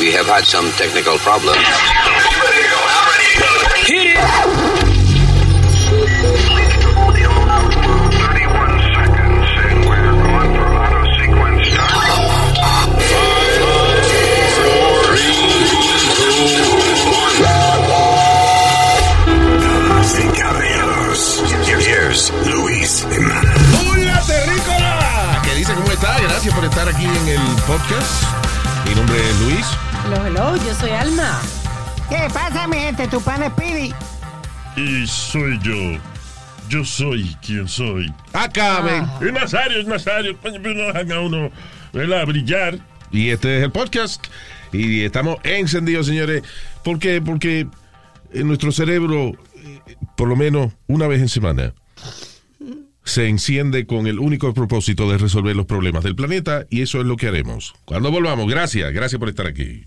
We have had some technical problems. Hit it! Damas y caballeros, here's Luis Jiménez. ¡Hola, terrícola! ¿Qué dice? ¿Cómo está? Gracias por estar aquí en el podcast. Mi nombre es Luis. Hello, hello, yo soy Alma. ¿Qué pasa, mi gente? Tu pan es Pidi. Y soy yo. Yo soy quien soy. Acabe. Es Nazario, es Nazario. Coño, pero no dejan a uno ¿verdad? brillar. Y este es el podcast. Y estamos encendidos, señores. ¿Por qué? Porque en nuestro cerebro, eh, por lo menos una vez en semana, se enciende con el único propósito de resolver los problemas del planeta. Y eso es lo que haremos. Cuando volvamos, gracias. Gracias por estar aquí.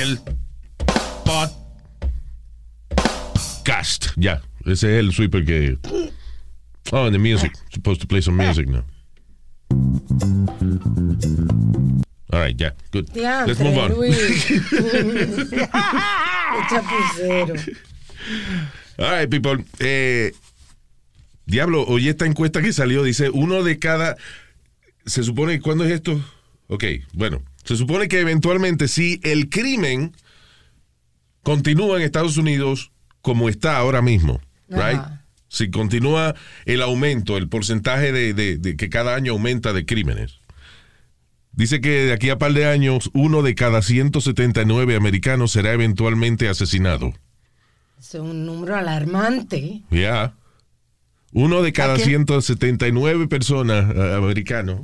El podcast. Ya, ese es el sweeper que. Oh, and the music. Supposed to play some music now. All right, yeah, good. Let's move on. All right, people. Eh, diablo, oye esta encuesta que salió, dice uno de cada. Se supone, ¿cuándo es esto? Ok, bueno. Se supone que eventualmente, si el crimen continúa en Estados Unidos como está ahora mismo, right? Si continúa el aumento, el porcentaje de, de- de que cada año aumenta de crímenes. Dice que de aquí a par de años, uno de cada 179 americanos será eventualmente asesinado. Es un número alarmante. Ya. Uno de cada ¿A qué? 179 personas eh, americanos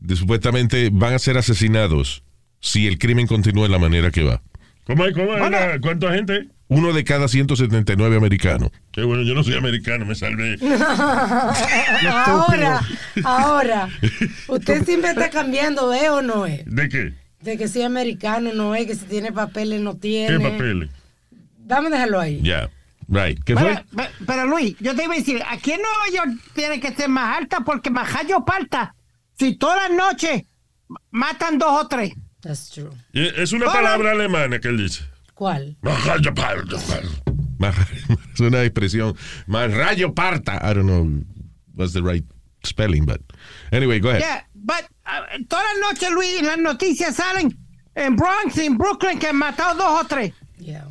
de- supuestamente van a ser asesinados si el crimen continúa en la manera que va. ¿Cómo es? ¿Cómo es? Bueno. ¿Cuánta gente? Uno de cada 179 americanos. Qué bueno, yo no soy americano, me salvé. Ahora, ahora. Usted siempre está cambiando, ¿eh o no es? ¿De qué? De que si es americano, no es, que si tiene papeles, no tiene. ¿Qué papeles? Vamos a dejarlo ahí. Ya. Right. ¿Qué Pero, fue? pe- pero, Luis, yo te iba a decir, aquí en Nueva York tiene que ser más alta porque Majayo Palta, si todas las noches matan dos o tres. That's true. Y Es una Hola. palabra alemana que él dice. ¿Cuál? Es una expresión. Más rayo parta. I don't know what's the right spelling, but anyway, go ahead. Yeah, but uh, todas las noches, Luis, en las noticias salen en Bronx, en Brooklyn, que han matado dos o tres. Yeah.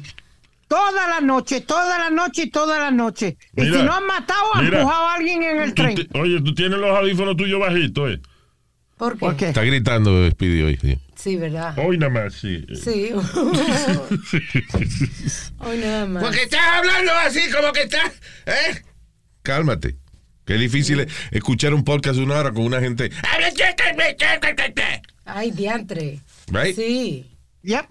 Toda la noche, toda la noche y toda la noche. Y si no han matado, han mira. empujado a alguien en el tren. oye, tú tienes los audífonos tuyos bajitos, ¿eh? ¿Por qué? ¿Por qué? Está gritando Speedy hoy. sí. Sí, ¿verdad? Hoy nada más, sí. Sí. Hoy nada más. Porque estás hablando así como que estás. ¿Eh? Cálmate. Qué difícil es escuchar un podcast de una hora con una gente. Ay, diantre. Right? Sí. Yep.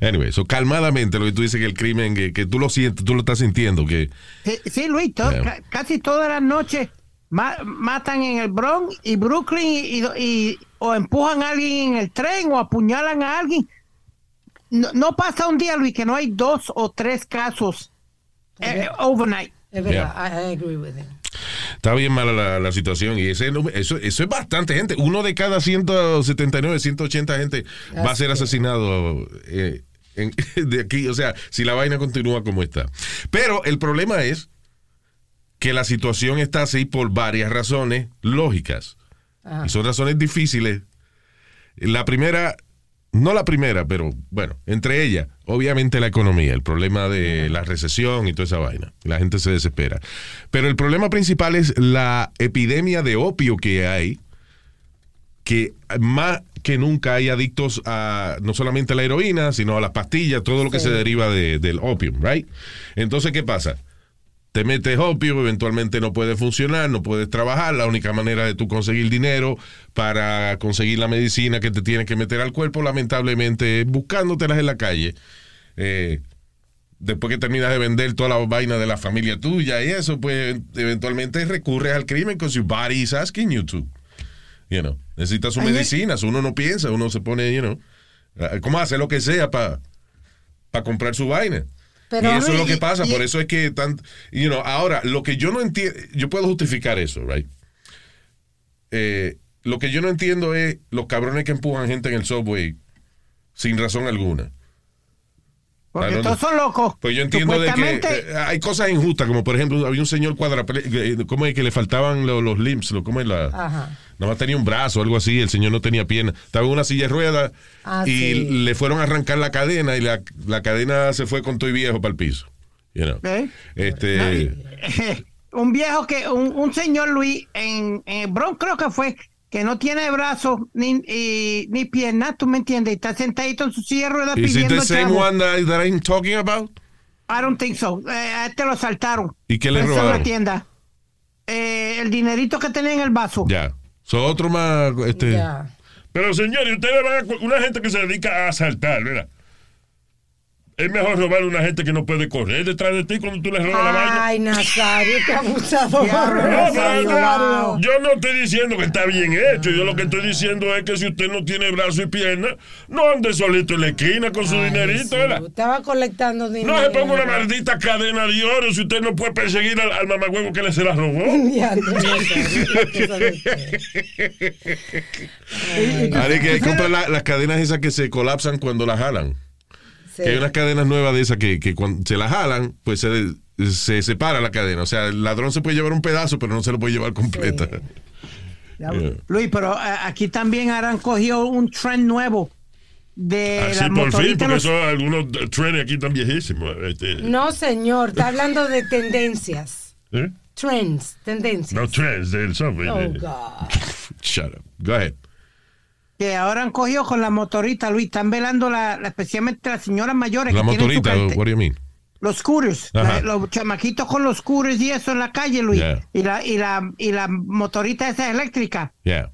Anyway, so calmadamente lo que tú dices que el crimen, que, que tú lo sientes, tú lo estás sintiendo, que Sí, sí, Luis, to- Yeah. ca- casi todas las noches ma- matan en el Bronx y Brooklyn y, y- y- o empujan a alguien en el tren o apuñalan a alguien. No, no pasa un día, Luis, que no hay dos o tres casos eh, overnight. Es verdad. I, I agree with him. está bien mala la, la situación. Y ese, eso, eso es bastante gente. Uno de cada 179, 180 gente va a ser asesinado eh, en- de aquí. O sea, si la vaina continúa como está. Pero el problema es que la situación está así por varias razones lógicas. Ajá. Y son razones difíciles. La primera, no la primera, pero bueno, entre ellas, obviamente la economía, el problema de la recesión y toda esa vaina. La gente se desespera. Pero el problema principal es la epidemia de opio que hay, que más que nunca hay adictos a no solamente a la heroína, sino a las pastillas, todo lo que Sí. se deriva de- del opium, right? Entonces, ¿qué pasa? Te metes opio, eventualmente no puedes funcionar, no puedes trabajar, la única manera de tú conseguir dinero para conseguir la medicina que te tienes que meter al cuerpo, lamentablemente, es buscándotelas en la calle. Eh, después que terminas de vender toda la vaina de la familia tuya y eso, pues eventualmente recurres al crimen because your body is asking you to. You know, necesitas su Ayer- medicina, uno no piensa, uno se pone, you know, eh, ¿cómo hace lo que sea para comprar su vaina? Pero, y eso es lo que pasa, y- por eso es que tan, you know, ahora lo que yo no entiendo, yo puedo justificar eso, right? Eh, lo que yo no entiendo es los cabrones que empujan gente en el subway sin razón alguna. Porque Ah, todos no. son locos. Pues yo entiendo de que eh, hay cosas injustas, como por ejemplo, había un señor cuadraplégico, ¿cómo es que le faltaban lo- los limbs? Lo, ¿Cómo es la...? Ajá. Nada más tenía un brazo o algo así, el señor no tenía pierna. Estaba en una silla de ruedas Ah, y sí. le fueron a arrancar la cadena y la, la cadena se fue con todo y viejo para el piso. You know. ¿Eh? Este, un viejo que, un, un señor Luis en, en Bronx creo que fue, que no tiene brazos ni, y- ni piernas, tú me entiendes, y está sentadito en su silla de ruedas Is it pidiendo the same chavo. one that, that I'm talking about? I don't think so. Eh, este lo saltaron. ¿Y qué le en robaron? la tienda. Eh, el dinerito que tenía en el vaso. Ya. So, otro más, este, Ya. Pero señores, ustedes van a una gente que se dedica a asaltar, ¿verdad? Es mejor robar a una gente que no puede correr detrás de ti cuando tú le robas la vaina. Ay, Nazario, qué abusador. No, Nazario, pero Mario. yo no estoy diciendo que está bien hecho. Yo lo que estoy diciendo es que si usted no tiene brazo y pierna, no ande solito en la esquina con su Ay, dinerito, sí, ¿verdad? Estaba colectando dinero. No se ponga una maldita cadena de oro si usted no puede perseguir al, al mamagüevo que le se la robó. Hay que comprar la- las cadenas esas que se colapsan cuando las jalan. Sí. Que hay unas cadenas nuevas de esas que, que cuando se las jalan, pues se, se separa la cadena. O sea, el ladrón se puede llevar un pedazo, pero no se lo puede llevar completa. Yeah. Luis, pero eh, aquí también han cogido un trend nuevo de Así las Ah, por fin, porque los- eso, algunos trenes aquí están viejísimos. este, No, señor, está hablando de tendencias. ¿eh? Trends, tendencias. No, trends del subway. Oh, God. Shut up. Go ahead. Que ahora han cogido con la motorita, Luis, están velando la, la- especialmente las señoras mayores. La que tienen su motorita, carte- what do you mean? los la- los chamaquitos con los scooters y eso en la calle, Luis, Yeah. y la y la y la motorita esa eléctrica. Yeah.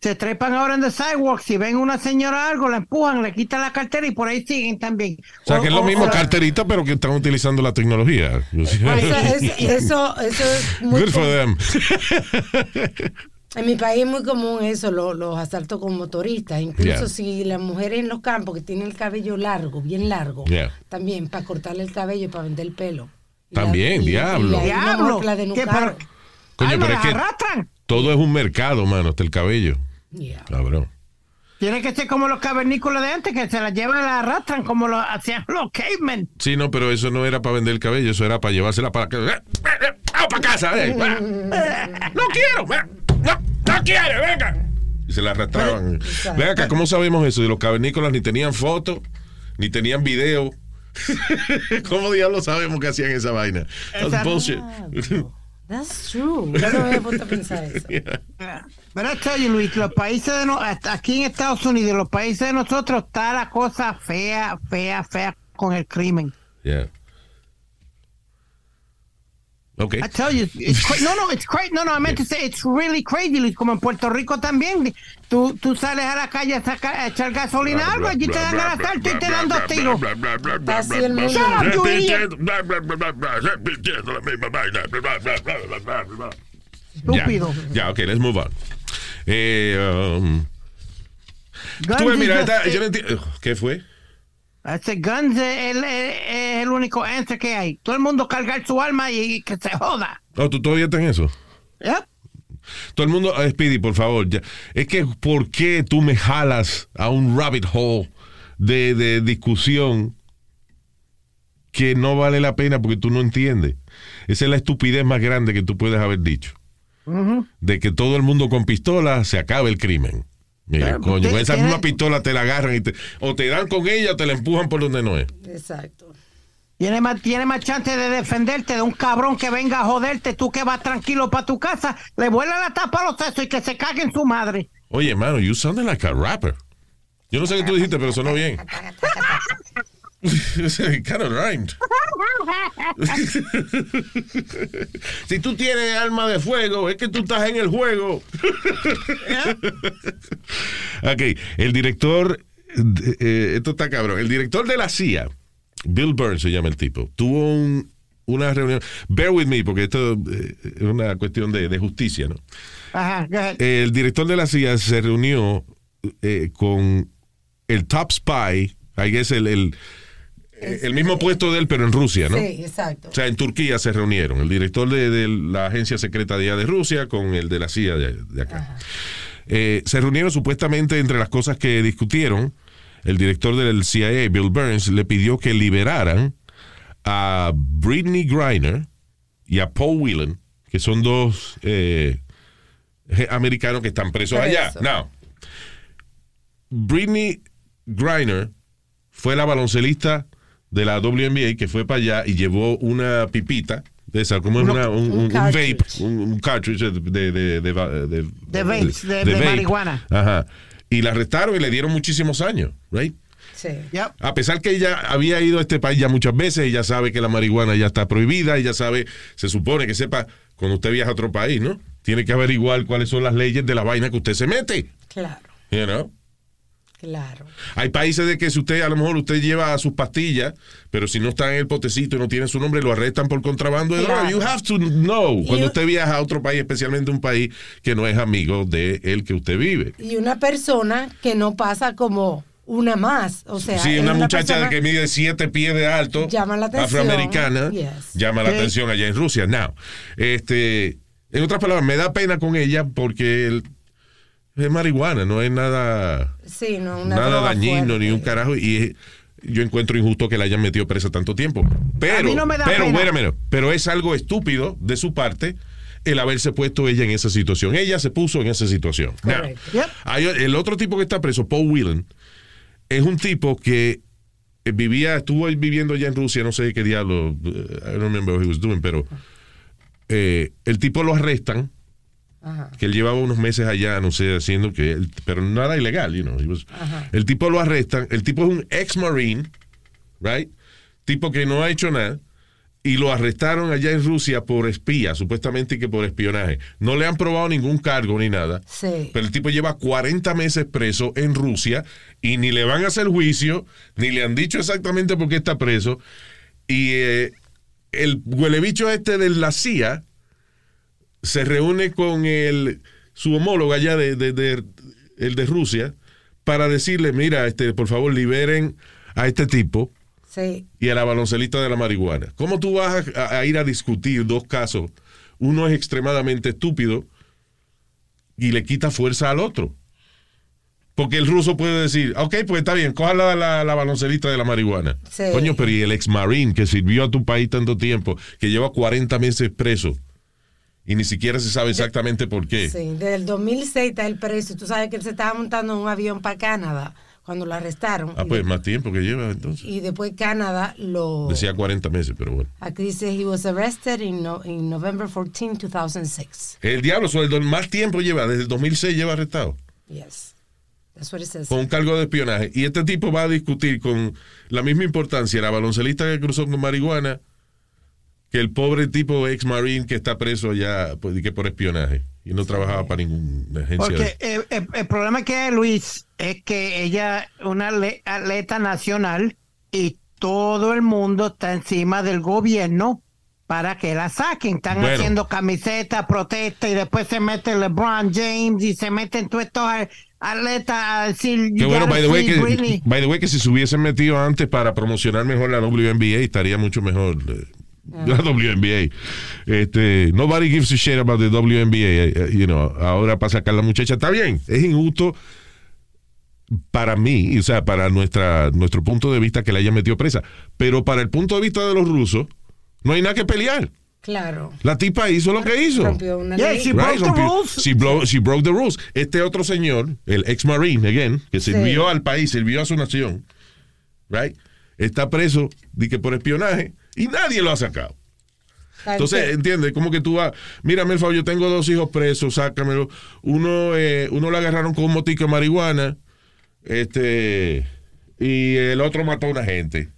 Se trepan ahora en el sidewalk, si ven una señora algo, la empujan, le quitan la cartera y por ahí siguen también. O sea, que es lo O- mismo o- carterita, pero que están utilizando la tecnología. Eso, es- eso, eso es muy Good for them. En mi país es muy común eso, lo- los asaltos con motoristas. Incluso Yeah. si las mujeres en los campos que tienen el cabello largo, bien largo, Yeah. también para cortarle el cabello y para vender el pelo. Y También, y- y diablo. Diablo. ¿Qué, pero- Coño, Ay, no, pero es la que arrastran. todo es un mercado, mano, hasta el cabello. Yeah. Cabrón. Tiene que ser como los cavernícolas de antes, que se la llevan y la arrastran como lo hacían los cavemen. Sí, no, pero eso no era para vender el cabello, eso era para llevársela para, ¡Vamos para casa! eh! ¡No quiero! ¡No, no quiero! ¡Venga! Y se la arrastraban. Ven acá, ¿cómo sabemos eso? De los cavernícolas ni tenían fotos, ni tenían video. ¿Cómo diablos sabemos que hacían esa vaina? That's bullshit. That's true. Yo no me había puesto a pensar eso. I tell you, Luis, los países de no- hasta aquí en Estados Unidos, los países de nosotros, está la cosa fea, fea, fea con el crimen. Yeah. Ok. I tell you, it's cra- no, no, it's crazy. No, no, I meant to say it's really crazy, Luis. Como en Puerto Rico también. Tú, tú sales a la calle a, sacar, a echar gasolina a algo, allí te dan el asalto y te dan dos tiros. Así el mundo. Estúpido. Ya, ya, ok, let's move on. Eh, um, tú mira, esta- yo no entiendo. ¿Qué fue? Ese guns es el, es- es el único answer que hay. Todo el mundo cargar su alma y que se joda. Oh, ¿tú todavía estás en eso? Yep. Todo el mundo, eh, Speedy, por favor. ya. Es que, ¿por qué tú me jalas a un rabbit hole de, de discusión que no vale la pena porque tú no entiendes? Esa es la estupidez más grande que tú puedes haber dicho. de que todo el mundo con pistola se acabe el crimen. Mira, Claro, coño, con esa misma pistola te la agarran y te- o te dan con ella o te la empujan por donde no es. Exacto. Tiene más, tiene más chance de defenderte de un cabrón que venga a joderte, tú que vas tranquilo para tu casa, le vuela la tapa a los sesos y que se cague en su madre. Oye, mano, you sounded like a rapper. Yo no sé qué tú dijiste, pero sonó bien. Kind of rhymed. si tú tienes alma de fuego, es que tú estás en el juego. ok, el director, eh, esto está cabrón, el director de la CIA, Bill Burns se llama el tipo, tuvo un- una reunión, bear with me, porque esto eh, es una cuestión de, de justicia, ¿no? Ajá, el director de la CIA se reunió eh, con el top spy, ahí es el, el, el mismo puesto de él, pero en Rusia, ¿no? Sí, exacto. O sea, en Turquía se reunieron el director de, de la agencia secreta de allá de Rusia con el de la CIA de, de acá. Eh, se reunieron supuestamente entre las cosas que discutieron. El director del CIA, Bill Burns, le pidió que liberaran a Britney Griner y a Paul Whelan, que son dos eh, americanos que están presos allá. Now, Britney Griner fue la baloncelista de la WNBA que fue para allá y llevó una pipita de esa, como es una, un, un un- un vape, un, un cartridge de, de, de, de, de- De vapes, de- de marihuana. Ajá. Y la arrestaron y le dieron muchísimos años, right? Sí. Yep. A pesar que ella había ido a este país ya muchas veces, ella sabe que la marihuana ya está prohibida, ella sabe, se supone que sepa, cuando usted viaja a otro país, ¿no? Tiene que averiguar cuáles son las leyes de la vaina que usted se mete, Claro, you know? Claro. Hay países de que si usted, a lo mejor usted lleva sus pastillas, pero si no está en el potecito y no tiene su nombre, lo arrestan por contrabando de Claro. droga. You have to know cuando usted viaja a otro país, especialmente un país que no es amigo de el que usted vive. Y una persona que no pasa como una más. O sea, Sí, es una muchacha persona- que mide siete pies de alto, Llama la atención. afroamericana, Yes. llama la atención allá en Rusia. Now, este, en otras palabras, me da pena con ella porque el- es marihuana, no es nada, Sí, no, una nada dañino fuerte. ni un carajo y es- yo encuentro injusto que la hayan metido presa tanto tiempo. Pero, mí no me da pero, minute, pero es algo estúpido de su parte el haberse puesto ella en esa situación. Ella se puso en esa situación. Now, Correcto. Yep. hay el otro tipo que está preso, Paul Whelan, es un tipo que eh, vivía, estuvo viviendo allá en Rusia, no sé qué diablo, eh, I don't remember what he was doing, pero eh, el tipo lo arrestan, Ajá. que él llevaba unos meses allá, no sé, haciendo que, él- pero nada ilegal, you know. was- el tipo lo arrestan, el tipo es un ex-marine, right? Tipo que no ha hecho nada. Y lo arrestaron allá en Rusia por espía, supuestamente que por espionaje. No le han probado ningún cargo ni nada. Sí. Pero el tipo lleva 40 meses preso en Rusia y ni le van a hacer juicio, ni le han dicho exactamente por qué está preso. Y eh, el huelebicho este de la CIA se reúne con el, su homólogo allá de, de- de- el de Rusia para decirle, mira, este, por favor, liberen a este tipo Sí. y a la baloncelista de la marihuana. ¿Cómo tú vas a, a ir a discutir dos casos? Uno es extremadamente estúpido y le quita fuerza al otro. Porque el ruso puede decir, ok, pues está bien, coja la, la, la baloncelista de la marihuana. Sí. Coño, pero y el ex marine que sirvió a tu país tanto tiempo, que lleva 40 meses preso y ni siquiera se sabe exactamente por qué. Sí, desde el 2006 está el precio. Tú sabes que él se estaba montando en un avión para Canadá cuando lo arrestaron. Ah, pues más tiempo que lleva entonces. y después Canadá lo... Decía 40 meses, pero bueno. Aquí dice, he was arrested in, no- in November 14, 2006. El diablo, sobre más tiempo lleva, desde el 2006 lleva arrestado. Yes. That's what it says. con un cargo de espionaje. Y este tipo va a discutir con la misma importancia la baloncelista que cruzó con marihuana que el pobre tipo ex marine que está preso ya pues, y que por espionaje y no trabajaba para ninguna agencia. Porque el, el- el problema que hay, Luis, es que ella es una atleta nacional y todo el mundo está encima del gobierno para que la saquen. Están Bueno. haciendo camisetas, protestas y después se mete LeBron James y se meten todos estos a- atletas a decir. Qué "You bueno, by the, way, que, Britney". by the way, que si se hubiesen metido antes para promocionar mejor la WNBA, estaría mucho mejor. eh, La WNBA. Este, nobody gives a shit about the WNBA. eh, eh, you know, ahora para sacar la muchacha. Está bien, es injusto para mí, o sea, para nuestra, nuestro punto de vista que la haya metido presa. Pero para el punto de vista de los rusos, no hay nada que pelear. Claro. La tipa hizo lo que hizo. Rompió una Yeah, ley. she Right, broke the rompió- rules. She, she broke the rules. Este otro señor, el ex marine, again, que sirvió al país, sirvió a su nación, right, está preso de que por espionaje y nadie lo ha sacado. Entonces, entiendes, como que tú vas, mírame el favor, yo tengo dos hijos presos, sácamelo. Uno, eh, uno lo agarraron con un motico de marihuana, este, y el otro mató a una gente.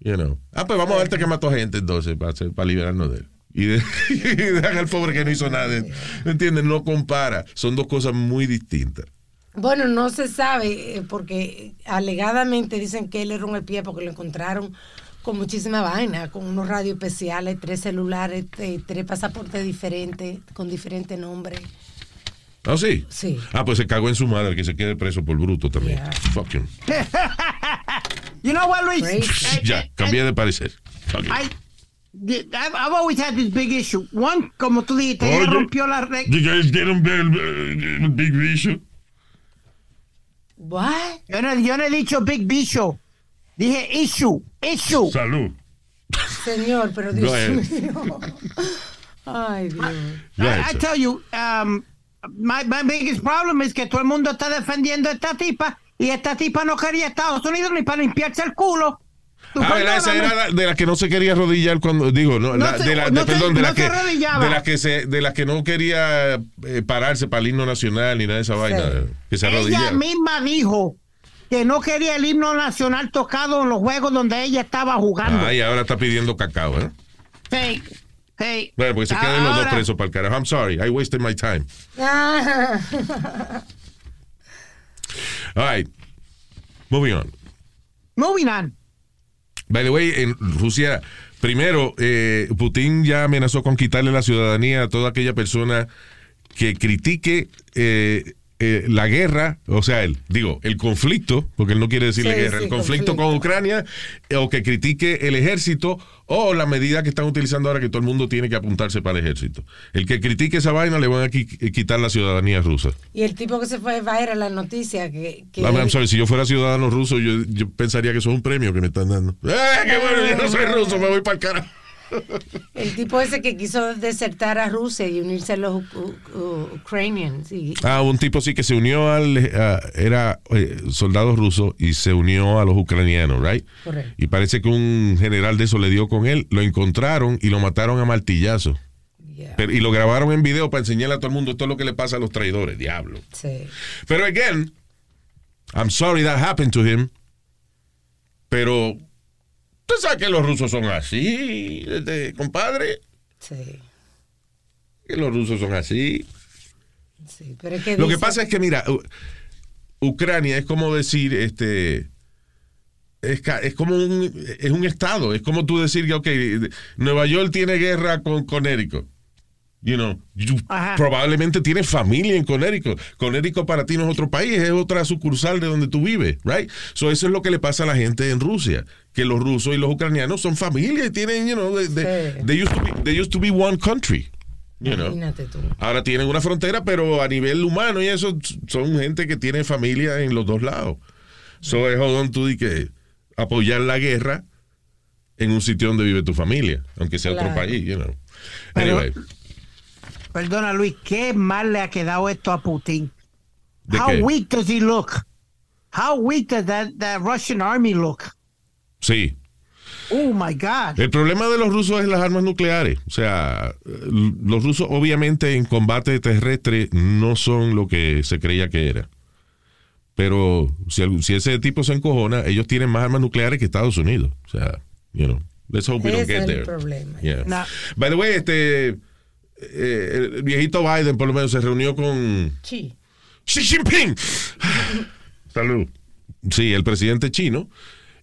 You know. Ah, pues vamos a verte que mató gente entonces, para, para liberarnos de él. Y, de- y dejan al pobre que no hizo nada. ¿Entiendes? No compara. Son dos cosas muy distintas. Bueno, no se sabe, eh, porque alegadamente dicen que él era un espía porque lo encontraron con muchísima vaina, con unos radios especiales, tres celulares, eh, tres pasaportes diferentes, con diferentes nombres. ¿Ah, sí? Sí. Ah, pues se cagó en su madre, que se quede preso por bruto también. Yeah. Fuck him. You know what, Luis? I- Ya, I- cambié de parecer. I, I've, always had this big issue. One, como tú dijiste, ella rompió la regla. You guys didn't build uh, big issue. What? Yo no, yo no he dicho big bicho. Dije issue, issue. Salud. Señor, pero Dios mío. Ay, Dios. Ahead, I, tell you, um, my, my biggest problem es que todo el mundo está defendiendo a esta tipa y esta tipa no quería Estados Unidos ni para limpiarse el culo. Ah, ¿verdad? Esa era la- de la que no se quería arrodillar cuando digo, no, No la- se- de la, no de- se- perdón, de la que arrodillaba. de la que se de la que no quería eh, pararse para el himno nacional ni nada de esa vaina, que se Ella arrodillaba. misma dijo que no quería el himno nacional tocado en los juegos donde ella estaba jugando. Ah, y ahora está pidiendo cacao, ¿eh? Hey, hey. Bueno, porque se queden los dos presos para el carajo. I'm sorry, I wasted my time. All right. Moving on. Moving on. By the way, en Rusia, primero, eh, Putin ya amenazó con quitarle la ciudadanía a toda aquella persona que critique eh, eh, la guerra, o sea, el, digo, el conflicto, porque él no quiere decirle Sí, guerra, sí, el conflicto, con. Ucrania, eh, o que critique el ejército, o la medida que están utilizando ahora que todo el mundo tiene que apuntarse para el ejército. El que critique esa vaina le van a qui- quitar la ciudadanía rusa. y el tipo que se fue va a ir a la noticia que, que sorry, si yo fuera ciudadano ruso, yo, yo pensaría que eso es un premio que me están dando. ¡Eh, qué bueno! Yo no soy ruso, me voy para el carajo. El tipo ese que quiso desertar a Rusia y unirse a los u- u- ucranians y Ah, un tipo sí que se unió al. ah, era eh, soldado ruso y se unió a los ucranianos, ¿right? Correcto. Y parece que un general de eso le dio con él, lo encontraron y lo mataron a martillazo. yeah, Pero- y lo grabaron en video para enseñarle a todo el mundo esto es lo que le pasa a los traidores, diablo. sí. Pero again, I'm sorry that happened to him. Pero, ¿tú sabes que los rusos son así, este, compadre? Sí, Que los rusos son así. sí, pero es que Lo que pasa es que, mira, U- Ucrania es como decir, este, es, como un, es un estado, es como tú decir que, ok, Nueva York tiene guerra con Connecticut. You know, you probablemente tienes familia en Connecticut. Connecticut para ti no es otro país, es otra sucursal de donde tú vives, right? So eso es lo que le pasa a la gente en Rusia, que los rusos y los ucranianos son familia y tienen, you know, they, they- Sí. they used to be, they used to be one country. You know. Imagínate tú. Ahora tienen una frontera, pero a nivel humano y eso son gente que tiene familia en los dos lados. So es jodón tú di que apoyar la guerra en un sitio donde vive tu familia, aunque sea otro país, you know. Pero- Anyway, Perdona, Luis, qué mal le ha quedado esto a Putin. ¿de How qué? weak does he look? How weak does that, that Russian army look? Sí. Oh my God. El problema de los rusos es las armas nucleares. O sea, los rusos obviamente en combate terrestre no son lo que se creía que era. Pero si, ese tipo se encojona, ellos tienen más armas nucleares que Estados Unidos. O sea, you know, let's hope we don't get es there. problema. Yeah. No. By the way, este eh, el viejito Biden por lo menos se reunió con Sí. Xi Jinping. Salud. Sí, el presidente chino.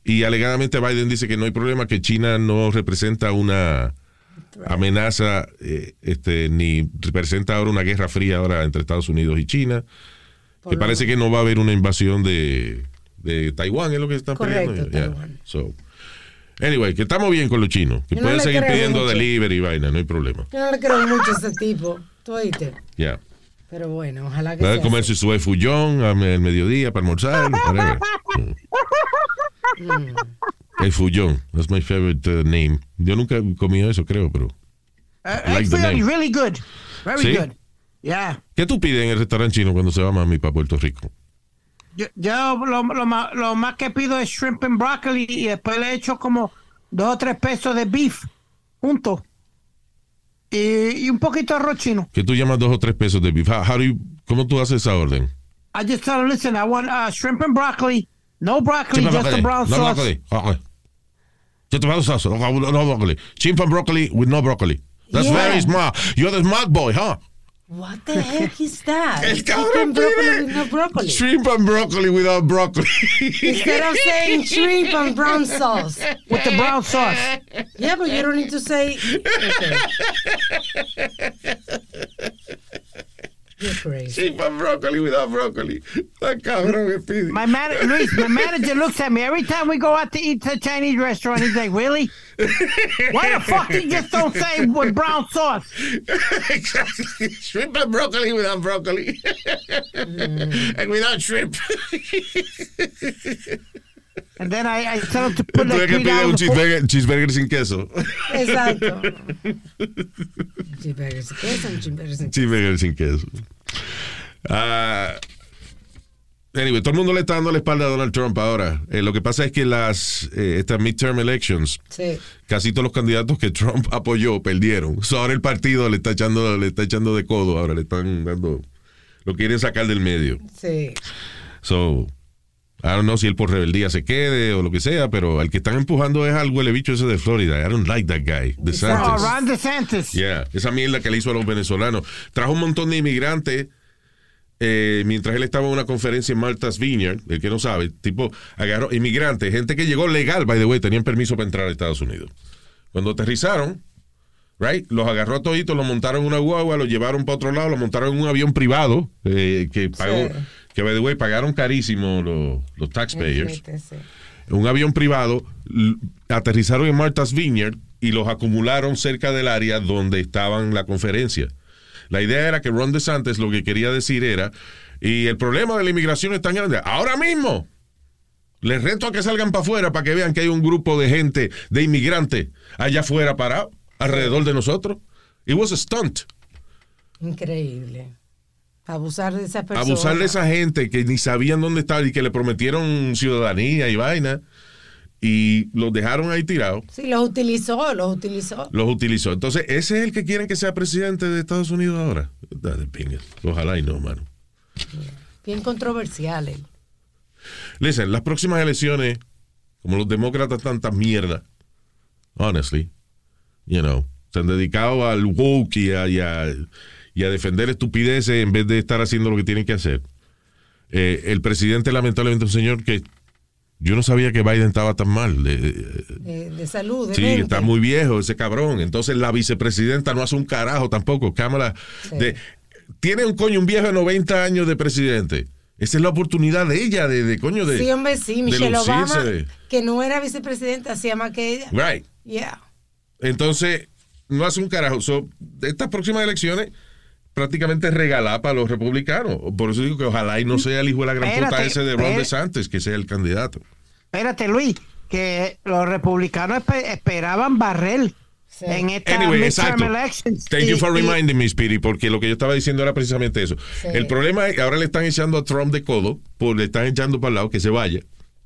Y alegadamente Biden dice que no hay problema, que China no representa una amenaza, eh, este, ni representa ahora una guerra fría ahora entre Estados Unidos y China. que parece que no va a haber una invasión de, de Taiwán, es lo que están Correcto, pidiendo. Yeah. So, anyway, que estamos bien con los chinos. Que Yo pueden seguir pidiendo mucho. delivery y vaina, no hay problema. Yo no le creo mucho a ese tipo. Tú oíste. Ya. Pero bueno, ojalá que Va a comerse su fullón al mediodía para almorzar. whatever. El fullón. That's my favorite uh, name. Yo nunca he comido eso, creo, pero. Uh, like the really, good. Very ¿Sí? good. Yeah. ¿Qué tú pides en el restaurante chino cuando se va mami para Puerto Rico? Yo, yo lo, lo más, lo más que pido es shrimp and broccoli y después le echo como dos o tres pesos de beef juntos. Y, y un poquito de arroz chino. Que tú llamas dos o tres pesos de beef. How- how do you- ¿Cómo tú haces esa orden? I just tell them, listen, I want uh, shrimp and broccoli. No broccoli, just the brown no sauce. broccoli. Okay. Just the brown sauce. No, no broccoli. Chimp and broccoli with no broccoli. That's Yeah. very smart. You're the smart boy, huh? What the heck is that? El Chicken cabrón broccoli pide with no broccoli. Shrimp and broccoli without broccoli. Instead of saying shrimp and brown sauce. With the brown sauce. Yeah, but you don't need to say. Okay. Crazy. Shrimp and broccoli without broccoli. Está cabrón que pide. My man, Luis, my manager looks at me every time we go out to eat to a Chinese restaurant. He's like, really? Why the fuck you just don't say with brown sauce? exactly. Shrimp and broccoli without broccoli. Mm. and without shrimp. And then I, I tell him to put Tuve like que pedir un cheeseburger, cheeseburger sin queso. Exacto. Cheeseburgers sin queso, cheeseburgers sin Cheeseburger sin queso. Ah, anyway, todo el mundo le está dando la espalda a Donald Trump ahora. Eh, lo que pasa es que las eh, estas midterm elections, Sí. casi todos los candidatos que Trump apoyó perdieron. So, ahora el partido le está echando, le está echando de codo. Ahora le están dando, lo quieren sacar del medio. Sí. So, I don't know si él por rebeldía se quede o lo que sea, pero al que están empujando es al huele bicho ese de Florida. I don't like that guy. Oh, DeSantis. Ron DeSantis. Yeah, esa mierda que le hizo a los venezolanos. Trajo un montón de inmigrantes eh, mientras él estaba en una conferencia en Malta's Vineyard. El que no sabe, tipo, agarró inmigrantes, gente que llegó legal, by the way, tenían permiso para entrar a Estados Unidos. Cuando aterrizaron, right, los agarró a toditos, los montaron en una guagua, los llevaron para otro lado, los montaron en un avión privado eh, que pagó, Sí. Que by the way, pagaron carísimo los, los taxpayers sí. un avión privado, aterrizaron en Martha's Vineyard y los acumularon cerca del área donde estaban la conferencia. La idea era que Ron DeSantis lo que quería decir era, y el problema de la inmigración es tan grande, ahora mismo les reto a que salgan para afuera para que vean que hay un grupo de gente, de inmigrantes, allá afuera parado, alrededor de nosotros. It was a stunt. Increíble. Abusar de esa persona. Abusar de esa gente que ni sabían dónde estaba y que le prometieron ciudadanía y vaina y los dejaron ahí tirados. Sí, los utilizó, los utilizó. los utilizó. Entonces, ese es el que quieren que sea presidente de Estados Unidos ahora. Dale, pinga. Ojalá y no, mano. Bien controversial él. Listen, las próximas elecciones, como los demócratas tantas mierda, honestly, you know, se han dedicado al woke y a, y a- y a defender estupideces en vez de estar haciendo lo que tienen que hacer. Eh, el presidente, lamentablemente, un señor que yo no sabía que Biden estaba tan mal. de- de- salud, de Sí, mente. está muy viejo ese cabrón. Entonces la vicepresidenta no hace un carajo tampoco. Cámara. Sí. De, tiene un coño, un viejo de 90 años de presidente. Esa es la oportunidad de ella, de, de coño, de. Sí, hombre, sí. Michelle Obama, que no era vicepresidenta, hacía más que ella. Right. Yeah. Entonces, no hace un carajo. So, estas próximas elecciones prácticamente regalá para los republicanos. Por eso digo que ojalá y no sea el hijo de la gran puta Espérate, ese de Ron espérate. DeSantis, que sea el candidato. Espérate, Luis, que los republicanos espe- esperaban barrer Sí. en esta Anyway, exacto. elections. Thank Y- you for y- reminding me, Speedy, porque lo que yo estaba diciendo era precisamente eso. Sí. El problema es que ahora le están echando a Trump de codo, por le están echando para el lado que se vaya.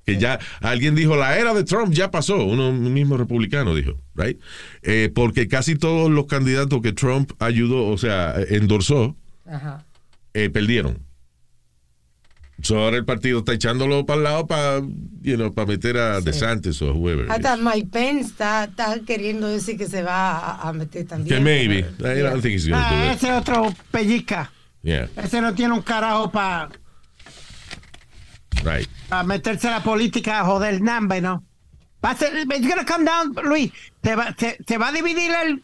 Que ya alguien dijo, la era de Trump ya pasó, uno un mismo republicano dijo, right? Eh, porque casi todos los candidatos que Trump ayudó, o sea, endorsó, Ajá. eh, perdieron. So, ahora el partido está echándolo para el lado para you know, para meter a DeSantis o whoever. Hasta Mike Pence está, está queriendo decir que se va a, a meter también. Que maybe. pero- I don't think he's gonna do Ah, it. ese otro pellica. Yeah, Ese no tiene un carajo para right. meterse a la política a joder nambe, ¿no? Va a ser, it's gonna come down, Luis. Se va, se, se va a dividir el.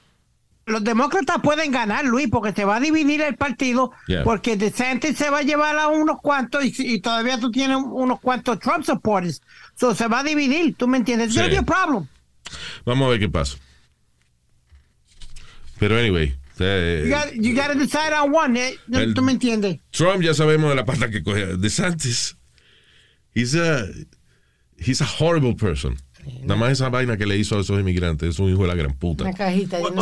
Los demócratas pueden ganar, Luis, porque se va a dividir el partido, Yeah. porque DeSantis se va a llevar a unos cuantos y, y todavía tú tienes unos cuantos Trump supporters. So se va a dividir, ¿tú me entiendes? It's Sí. gonna be a problem. Vamos a ver qué pasa. Pero anyway, eh, You got, you gotta decide on one, eh? ¿tú me entiendes? Trump ya sabemos de la pata que coge. DeSantis, he's a, he's a horrible person. Nada más esa vaina que le hizo a esos inmigrantes. Es un hijo de la gran puta. Una cajita but-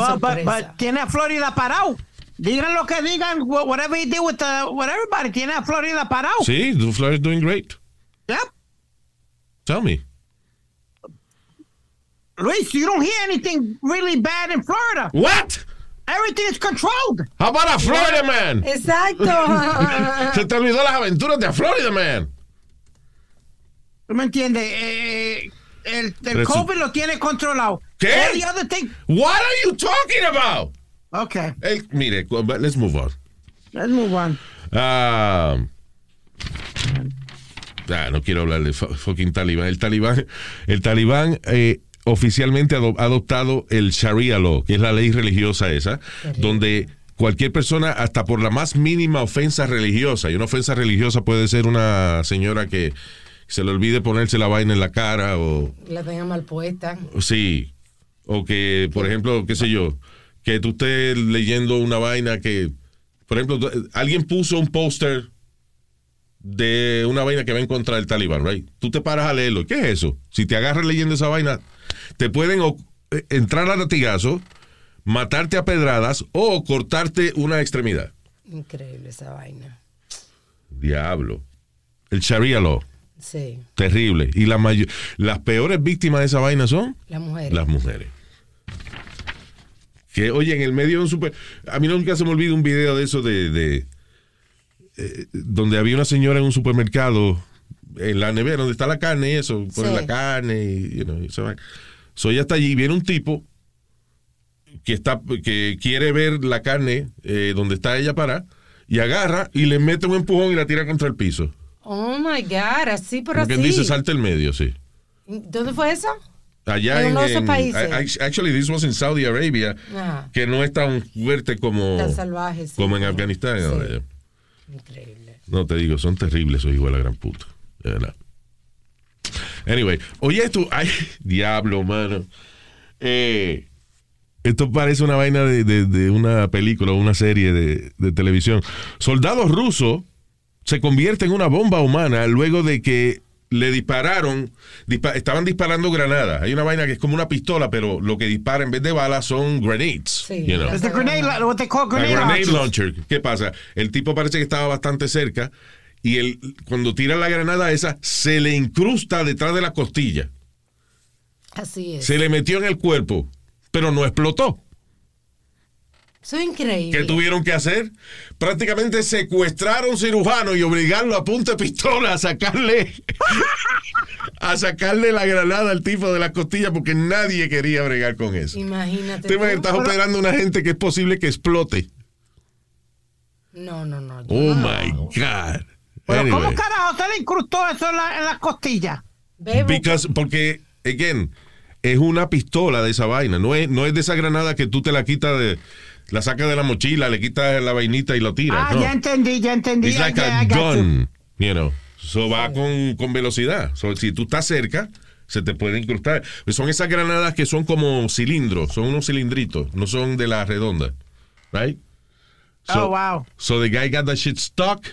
but tiene a Florida parado. Digan lo que digan, wha- whatever he did with, the, with everybody, tiene a Florida parado. Sí, Florida's doing great. Yep. Tell me. Luis, you don't hear anything really bad in Florida. What? Everything is controlled. How about a Florida man? Exacto. Se te olvidó las aventuras de a Florida man. ¿Tú me entiendes? Eh, el COVID lo tiene controlado. ¿Qué? Other thing. What are you talking about? Okay, El- mire, let's move on. let's move on. Ah, ah, no quiero hablar de fu- fucking talibán. El talibán, el talibán eh, oficialmente ha adoptado el Sharia law, que es la ley religiosa esa, donde cualquier persona, hasta por la más mínima ofensa religiosa, y una ofensa religiosa puede ser una señora que se le olvide ponerse la vaina en la cara o La tengan mal puesta. Sí. O que, por ejemplo, qué sé yo, que tú estés leyendo una vaina que, por ejemplo, alguien puso un póster de una vaina que va en contra del talibán, right? Tú te paras a leerlo. ¿Qué es eso? Si te agarras leyendo esa vaina, te pueden eh, entrar a latigazo, matarte a pedradas o cortarte una extremidad. Increíble esa vaina. Diablo. El Sharia law. Sí, Terrible. Y la las peores víctimas de esa vaina son la mujer. las mujeres. Que, oye, en el medio de un super... A mí nunca se me olvida un video de eso de... de, eh, donde había una señora en un supermercado, en la nevera, donde está la carne y eso, ponen Sí. la carne y, you know, y se va. So ella está allí, viene un tipo que está que quiere ver la carne eh, donde está ella para y agarra y le mete un empujón y la tira contra el piso. Oh my God, así por Como así. quien dice, salta el medio, sí. ¿Dónde fue eso? Allá En en, en- países. Actually, this was in Saudi Arabia, que no es tan fuerte como, Tan salvaje, sí. como en Afganistán. Sí. Increíble. No te digo, son terribles hijos de la gran puta. De verdad. Anyway, oye esto, ay, diablo, mano. Eh, esto parece una vaina de, de- de una película o una serie de, de televisión. Soldados rusos se convierten en una bomba humana luego de que le dispararon, dispa- estaban disparando granadas. Hay una vaina que es como una pistola, pero lo que dispara en vez de balas son grenades. Sí. you know. Grenade, what they call grenade, grenade launcher. ¿Qué pasa? El tipo parece que estaba bastante cerca y él, cuando tira la granada esa, se le incrusta detrás de la costilla. Así es. Se le metió en el cuerpo, pero no explotó. Eso es increíble. ¿Qué tuvieron que hacer? Prácticamente secuestrar a un cirujano y obligarlo a punta de pistola a sacarle a sacarle la granada al tipo de la costilla porque nadie quería bregar con eso. Imagínate. Te tú. estás operando a una gente que es posible que explote. No, no, no. Oh no. my God. Pero ¿cómo Anyway. carajo se le incrustó eso en la, en la costilla? Because, porque, again, es una pistola de esa vaina. No es, no es de esa granada que tú te la quitas de. La sacas de la mochila, le quitas la vainita y lo tiras. Ah, no. ya entendí, ya entendí. It's like a I you. gun. You know. So va con, con velocidad. So, si tú estás cerca, se te puede incrustar. Son esas granadas que son como cilindros, son unos cilindritos, no son de la redonda. Right? Oh, wow. So the guy got that shit stuck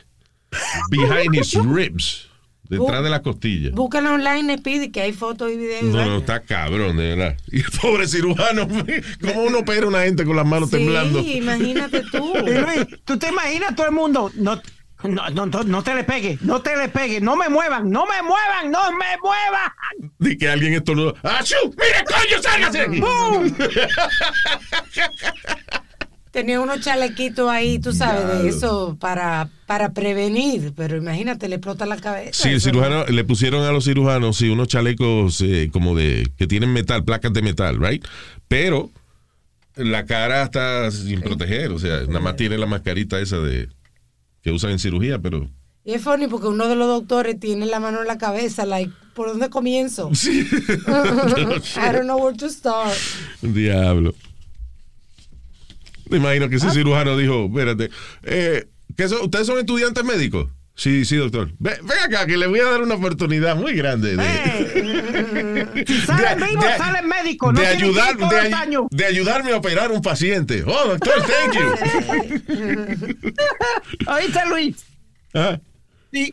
behind his ribs. Detrás de la costilla. búscalo online, Speedy, que hay fotos y videos. No, no, está cabrón, de verdad. Y el pobre cirujano, ¿cómo uno opera a una gente con las manos Sí, temblando? imagínate tú. Luis, ¿tú te imaginas todo el mundo? No, no, no, te le pegues, no te le pegues, no me muevan, no me muevan, no me muevan. De que alguien estornuda. ¡Achú! ¡Mire, coño, sálgase! ¡Bum! Tenía unos chalequitos ahí, tú sabes, de eso para, para prevenir, pero imagínate, le explota la cabeza. Sí, el cirujano, le pusieron a los cirujanos, sí, unos chalecos eh, como de, que tienen metal, placas de metal, right? Pero la cara está sin proteger, o sea, nada más tiene la mascarita esa de, que usan en cirugía, pero... Y es funny porque uno de los doctores tiene la mano en la cabeza, like, ¿por dónde comienzo? Sí. I don't know where to start. Diablo. Me imagino que ese cirujano dijo, espérate, eh, ¿qué son- ¿ustedes son estudiantes médicos? Sí, sí, doctor. Ve- Ven acá, que le voy a dar una oportunidad muy grande de, Eh, si sale vivo, sale médico. No de, ayudar, de, ay- ayudarme a operar un paciente. Oh, doctor, thank you. Oíste, Luis. Ah, Si,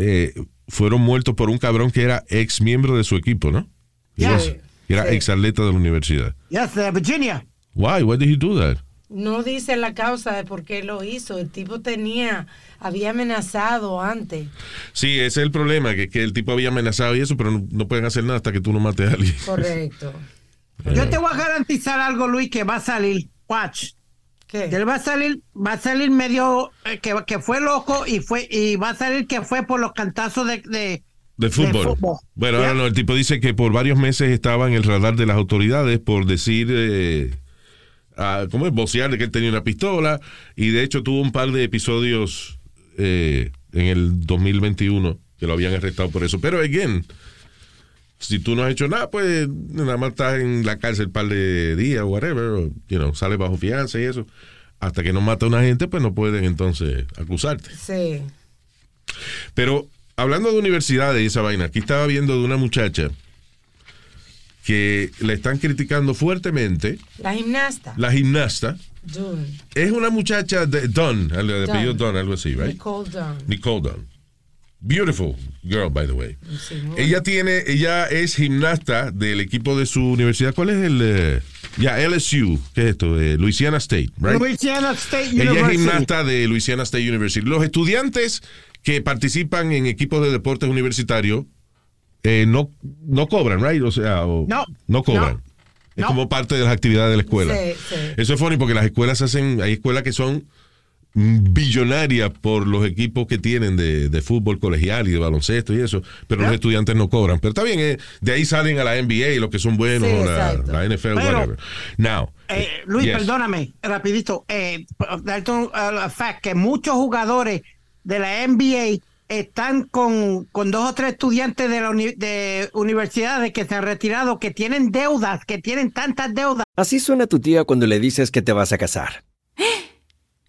eh, fueron muertos por un cabrón que era ex miembro de su equipo, ¿no? Yeah. was- Era Sí. ex atleta de la universidad. Yes, de Virginia. Why? Why did he do that? No dice la causa de por qué lo hizo. El tipo tenía, había amenazado antes. Sí, ese es el problema, que, que el tipo había amenazado y eso, pero no, no pueden hacer nada hasta que tú no mates a alguien. Correcto. Yo te voy a garantizar algo, Luis, que va a salir. Watch. ¿Qué? Él va a salir, va a salir medio eh, que, que fue loco y fue y va a salir que fue por los cantazos de, de De fútbol. fútbol. Bueno, Yeah. ahora no, el tipo dice que por varios meses estaba en el radar de las autoridades por decir, eh, ah, ¿cómo es? Vocear de que él tenía una pistola y de hecho tuvo un par de episodios eh, en el 2021 que lo habían arrestado por eso. Pero, again, si tú no has hecho nada, pues nada más estás en la cárcel un par de días o whatever, you know, sales bajo fianza y eso. Hasta que no mata a una gente, pues no pueden entonces acusarte. Sí. Pero hablando de universidades y esa vaina, aquí estaba viendo de una muchacha que le están criticando fuertemente, La gimnasta. la gimnasta. Dunn. Es una muchacha de Dunn, el de apellido Dunn, algo así, right? Nicole Dunn. Nicole Dunn. Beautiful girl, by the way. Sí, Ella tiene, ella es gimnasta del equipo de su universidad. ¿Cuál es el? eh, ya, LSU. ¿Qué es esto? Eh, Louisiana State, right? Louisiana State Ella es University. gimnasta de Louisiana State University. Los estudiantes que participan en equipos de deportes universitarios eh, no, no cobran, right? O sea, o- No, cobran. no, es no. como parte de las actividades de la escuela. Sí, sí. Eso es funny porque las escuelas hacen, hay escuelas que son billonarias por los equipos que tienen de, de fútbol colegial y de baloncesto y eso, pero los estudiantes no cobran. Pero está bien, eh, de ahí salen a la NBA los que son buenos, Sí, la, la NFL, Pero- whatever. Now, Eh, Luis, yes. perdóname, rapidito. Eh, darte un uh, fact que muchos jugadores de la NBA están con, con dos o tres estudiantes de la uni- de universidades que se han retirado, que tienen deudas, que tienen tantas deudas. Así suena tu tía cuando le dices que te vas a casar.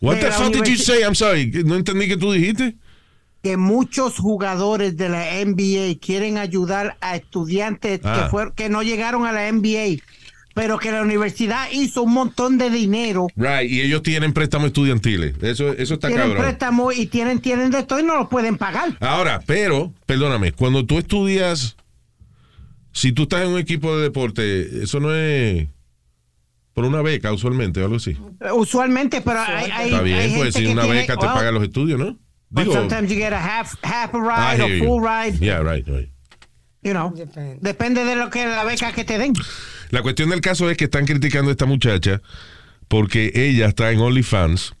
What the fuck did you say? I'm sorry, no entendí que tú dijiste. que muchos jugadores de la NBA quieren ayudar a estudiantes Ah. que, fuer- que no llegaron a la NBA, pero que la universidad hizo un montón de dinero, Right, y ellos tienen préstamos estudiantiles. Eso, eso está tienen cabrón. préstamos y tienen, tienen de todo y no lo pueden pagar. Ahora, pero, perdóname, cuando tú estudias, si tú estás en un equipo de deporte, eso no es por una beca usualmente o algo así. Usualmente, pero hay, hay, Está bien, hay pues gente si que una tiene- beca te well, paga los estudios, ¿no? but Digo, sometimes you get a half, half a ride or you. full ride, Yeah, right, right. you know. Depende. Depende de lo que la beca que te den. La cuestión del caso es que están criticando a esta muchacha porque ella está en OnlyFans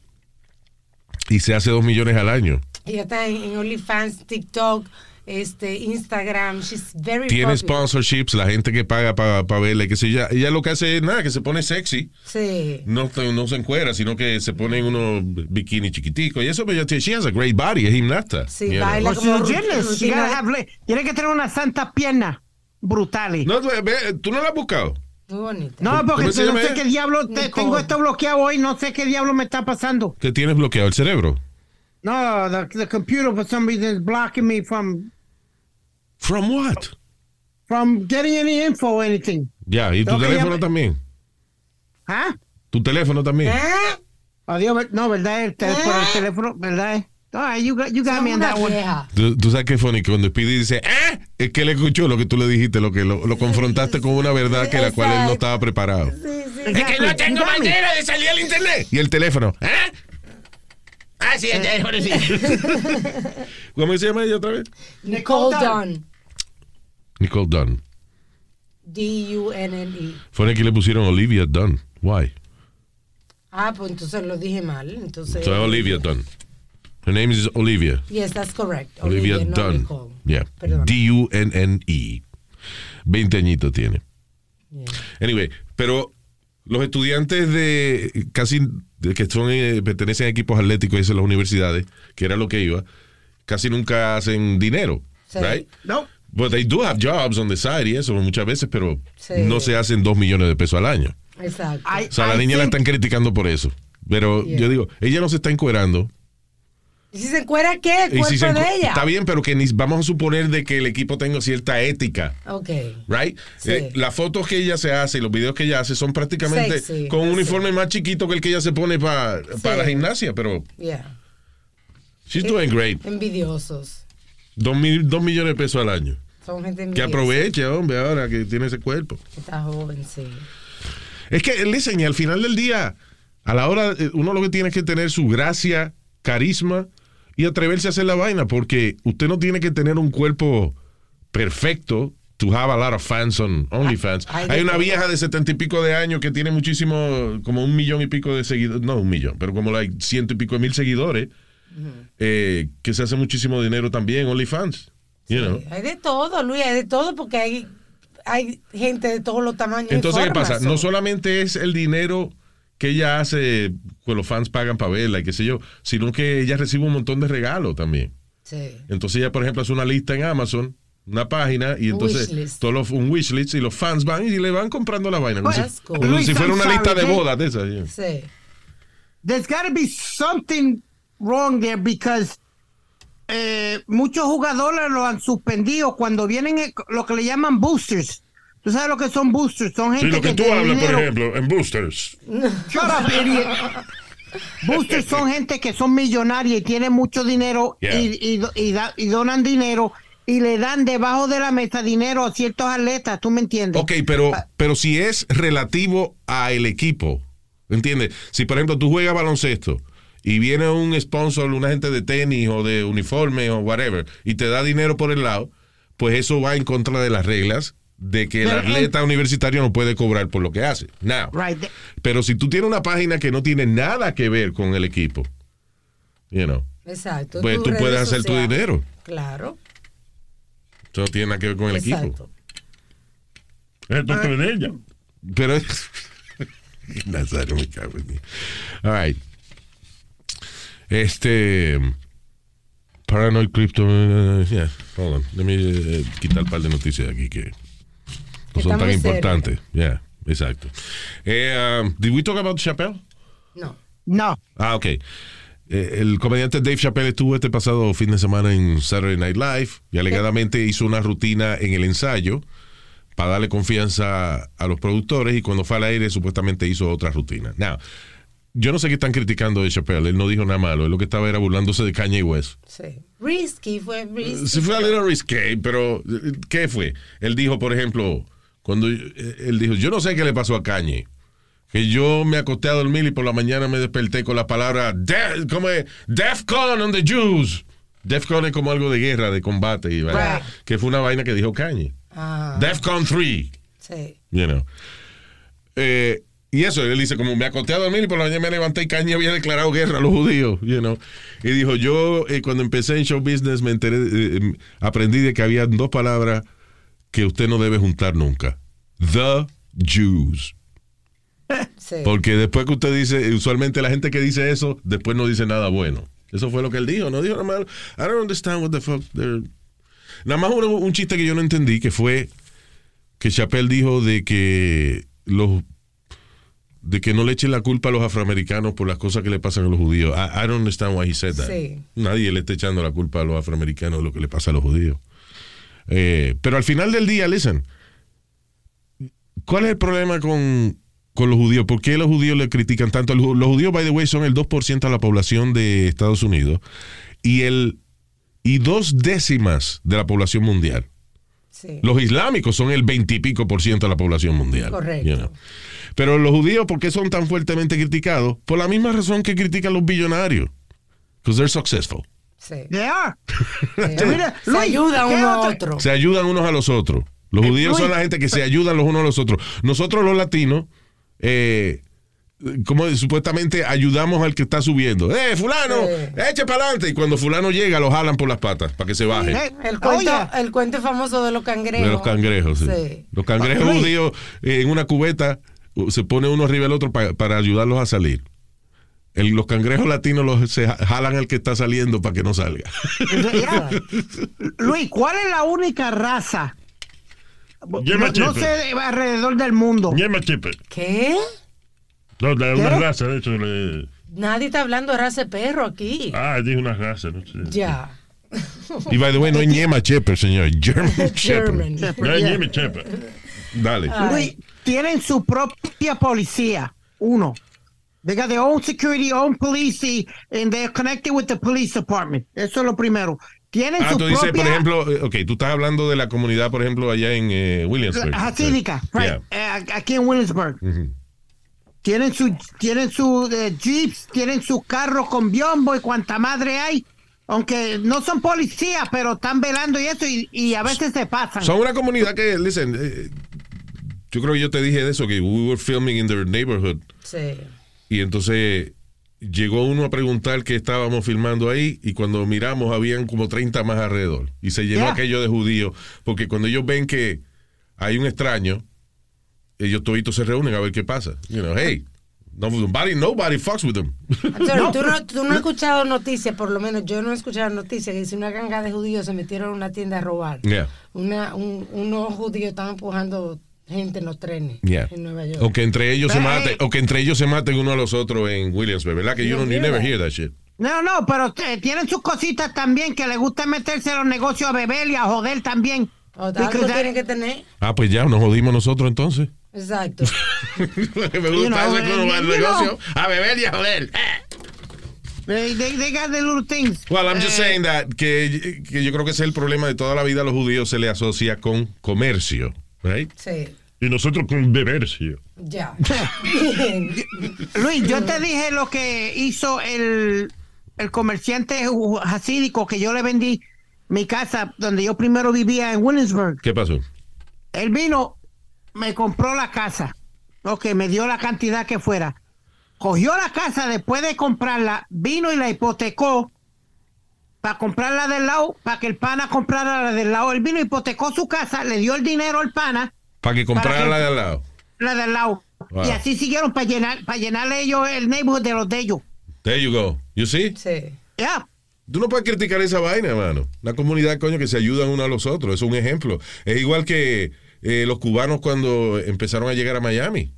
y se hace dos millones al año. Ella está en OnlyFans, TikTok, este, Instagram. She's very Tiene popular. sponsorships, la gente que paga para verla, y que si ella, ella lo que hace es nada, que se pone sexy. Sí. No, no se encuera, sino que se pone en unos bikini chiquiticos. Y eso, pero tiene- she has a great body, es gimnasta. Sí, know. baila Pues como los gymnasts, you rutina- gotta have le- tiene que tener una santa pierna brutales. No, tú, ve, ¿tú no la has buscado? Muy bonita. No, porque ¿Cómo se no sé qué diablo, te- tengo esto bloqueado hoy, no sé qué diablo me está pasando. Te tienes bloqueado el cerebro. No, the, the computer for some reason is blocking me from, From what? from getting any info or anything. Ya, y tu Tengo que teléfono también. ¿Ah? Tu teléfono también. ¿Eh? Adiós, no, ¿verdad? El, tel- por el teléfono, ¿verdad? All right, you got, you got me that one. Tú, tú sabes qué funny, que cuando Speedy dice, ¡eh! Es que él escuchó lo que tú le dijiste, lo que lo, lo confrontaste con una verdad que la cual él no estaba preparado. Sí, sí. Exactly, you got me. de salir al internet. Y el teléfono, ¿eh? Ah, sí, el teléfono sí. ¿Cómo se llama ella otra vez? Nicole Nicole Dunn. Nicole Dunn. D-U-N-N-E. Fue que le pusieron Olivia Dunn. Why? Ah, pues entonces lo dije mal. Entonces. So Olivia Dunn. Her name is Olivia. Yes, that's correct. Olivia, no Dunn. Nicole. Yeah. Perdón. D-U-N-N-E. 20 añitos tiene. Yeah. Anyway, pero los estudiantes de casi de que son eh, pertenecen a equipos atléticos y eso en las universidades, que era lo que iba, casi nunca hacen dinero, Sí. right? No. But they do have jobs on the side y eso muchas veces, pero Sí. no se hacen dos millones de pesos al año. Exacto. I- O sea, la niña la están criticando por eso. Pero Yeah. yo digo, ella no se está encuerando. ¿Y si se encuera qué? El cuerpo si se encu- de ella. Está bien, pero que ni- vamos a suponer de que el equipo tenga cierta ética. Ok. Right? Sí. Eh, las fotos que ella se hace y los videos que ella hace son prácticamente Sexy, con un uniforme más chiquito que el que ella se pone para la gimnasia, pero Yeah. she's doing great. Envidiosos. Dos, mil- dos millones de pesos al año. Son gente Que aproveche, hombre, ahora que tiene ese cuerpo. Está joven, sí. Es que, listen, y al final del día, a la hora, eh, uno lo que tiene es que tener su gracia, carisma y atreverse a hacer la vaina, porque usted no tiene que tener un cuerpo perfecto to have a lot of fans on OnlyFans. Hay una vieja de setenta y pico de años que tiene muchísimo, como un millón y pico de seguidores, no un millón, pero como like, ciento y pico de mil seguidores, eh, que se hace muchísimo dinero también, OnlyFans. You know. Hay de todo, Luis, hay de todo porque hay, hay gente de todos los tamaños. y Entonces, ¿qué pasa? No solamente es el dinero que ella hace, que los fans pagan para verla y qué sé yo, sino que ella recibe un montón de regalos también. Sí. Entonces ella, por ejemplo, hace una lista en Amazon, una página, y entonces wishlist. todos los, un wishlist y los fans van y le van comprando la vaina. Como, Well, si, that's cool. como Luis, si fuera una lista de bodas de esas. yeah. Sí. There's got to be something wrong there because eh, muchos jugadores lo han suspendido cuando vienen eh, lo que le llaman boosters. ¿Tú sabes lo que son boosters? Son Sí, gente lo que tú tiene hablas, por dinero. ejemplo, en Boosters. Shut up, idiot. Boosters son gente que son millonarias y tienen mucho dinero Yeah. y, y do- y da- y donan dinero y le dan debajo de la mesa dinero a ciertos atletas, ¿tú me entiendes? Ok, pero, pero si es relativo al equipo, ¿entiendes? Si, por ejemplo, tú juegas baloncesto y viene un sponsor, una gente de tenis o de uniforme o whatever, y te da dinero por el lado, pues eso va en contra de las reglas de que el Pero, atleta universitario no puede cobrar por lo que hace. Now, Right. pero si tú tienes una página que no tiene nada que ver con el equipo, you know, Exacto. pues tú puedes hacer tu dinero. Claro. Eso no tiene nada que ver con el equipo. Exacto. Esto es de ella. Pero Nazario me cago en mí. All right. Este Paranoid Crypto uh, yeah, hold on. Let me eh, quitar un par de noticias aquí que no son tan importantes. Yeah, exacto. Eh, um, did we talk about Chappelle? No. No. Ah, ok. Eh, el comediante Dave Chappelle estuvo este pasado fin de semana en Saturday Night Live y alegadamente hizo una rutina en el ensayo para darle confianza a los productores y cuando fue al aire supuestamente hizo otra rutina. Now, yo no sé qué están criticando de Chappelle, él no dijo nada malo, él lo que estaba era burlándose de Kanye West. Sí. Risky fue risky. Sí fue a little risque, pero ¿qué fue? Él dijo, por ejemplo, cuando eh, él dijo, yo no sé qué le pasó a Kanye, que yo me acosté a dormir y por la mañana me desperté con la palabra de, como es, Defcon on the Jews. Defcon es como algo de guerra, de combate, y, que fue una vaina que dijo Kanye. Ah, Defcon 3, sí. you know. Eh, Y eso, él dice, como me acosté a dormir y por la mañana me levanté y Kanye había declarado guerra a los judíos, you know. Y dijo, yo eh, cuando empecé en show business me enteré, eh, eh, aprendí de que había dos palabras que usted no debe juntar nunca. The Jews. Sí. Porque después que usted dice, usualmente la gente que dice eso, después no dice nada bueno. Eso fue lo que él dijo, no dijo nada malo. I don't understand what the fuck they're- Nada más un, un chiste que yo no entendí, que fue que Chappelle dijo de que los de que no le echen la culpa a los afroamericanos por las cosas que le pasan a los judíos. I, I don't understand why he said that. Sí. Nadie le está echando la culpa a los afroamericanos de lo que le pasa a los judíos. Eh, pero al final del día, listen, ¿cuál es el problema con, con los judíos? ¿Por qué los judíos le critican tanto? Los los judíos, by the way, son el 2% de la población de Estados Unidos y el y dos décimas de la población mundial. Sí. Los islámicos son el 20 y pico por ciento de la población mundial. Correcto. you know. Pero los judíos, ¿por qué son tan fuertemente criticados? Por la misma razón que critican los billonarios. Because they're successful. Sí. They are. Sí. Mira, Se Luis, ayuda ¿qué uno a otro- otro. Se ayudan unos a los otros. Los Eh, judíos son la gente que se ayudan los unos a los otros. Nosotros los latinos, eh, como supuestamente ayudamos al que está subiendo. ¡Eh, fulano! Sí. ¡Eche para adelante! Y cuando fulano llega, lo jalan por las patas para que se baje. El cuento, el cuento famoso de los cangrejos. De los cangrejos, sí. Sí. Los cangrejos judíos eh, en una cubeta se pone uno arriba del otro pa- para ayudarlos a salir. El- los cangrejos latinos los, se ja- jalan al que está saliendo para que no salga. Luis, ¿cuál es la única raza? No, no sé de- alrededor del mundo. ¿Qué? No, de una raza, de hecho. le- Nadie está hablando de raza de perro aquí. Ah, dije una raza, no sé. Ya. y by the way, no es ñema Shepherd, señor. German Shepherd. German. No es Ñema Chepe. Dale. Luis, tienen su propia policía. Uno. They got their own security, own police, y- and they're connected with the police department. Eso es lo primero. Tienen Ah, su tú dices, propia por ejemplo, eh, ok, tú estás hablando de la comunidad, por ejemplo, allá en eh, Williamsburg. Hasídica, right, Yeah. eh, aquí en Williamsburg. Ujú. Tienen su, tienen su eh, jeeps, tienen su carro con biombo y cuanta madre hay. Aunque no son policías, pero están velando y eso, y, y a veces se pasan. Son una comunidad que, listen, eh, yo creo que yo te dije de eso, que we were filming in their neighborhood. Sí. Y entonces llegó uno a preguntar qué estábamos filmando ahí y cuando miramos habían como 30 más alrededor. Y se llenó Yeah. aquello de judíos. Porque cuando ellos ven que hay un extraño, ellos toditos se reúnen a ver qué pasa. You know, hey, nobody, nobody fucks with them. ¿tú, no, tú no has escuchado noticias, por lo menos yo no he escuchado noticias, que dice una ganga de judíos se metieron en una tienda a robar. Yeah. Una, un- unos judíos estaban empujando gente en los trenes Yeah. en Nueva York. O que entre ellos se Hey. maten, o que entre ellos se maten uno a los otros en Williamsburg, ¿verdad? Que you, don't, you never hear that shit. No, no, pero eh, tienen sus cositas también que les gusta meterse a los negocios a beber y a joder también. O algo tienen que tener. Ah, pues ya, nos jodimos nosotros entonces. Exacto. Me You know, gusta ese como eh, you negocio. know. A beber y a joder. They, they, they got the little things. Well, I'm just Eh, saying that que, que yo creo que ese es el problema de toda la vida a los judíos se le asocia con comercio, right? Sí. Y nosotros con bebercio. Ya. Luis, yo te dije lo que hizo el, el comerciante hasídico que yo le vendí mi casa donde yo primero vivía en Williamsburg. ¿Qué pasó? Él vino, me compró la casa. Ok, me dio la cantidad que fuera. Cogió la casa después de comprarla, vino y la hipotecó para comprarla del lado, para que el pana comprara la del lado. Él vino, hipotecó su casa, le dio el dinero al pana, Para que comprara Para que- la de al lado. la del lado. Wow. Y así siguieron para llenar, para llenarle ellos el neighborhood de los de ellos. There you go. You see? Sí. Ya. Tú no puedes criticar esa vaina, hermano. La comunidad, coño, que se ayudan unos a los otros. Es un ejemplo. Es igual que eh, los cubanos cuando empezaron a llegar a Miami.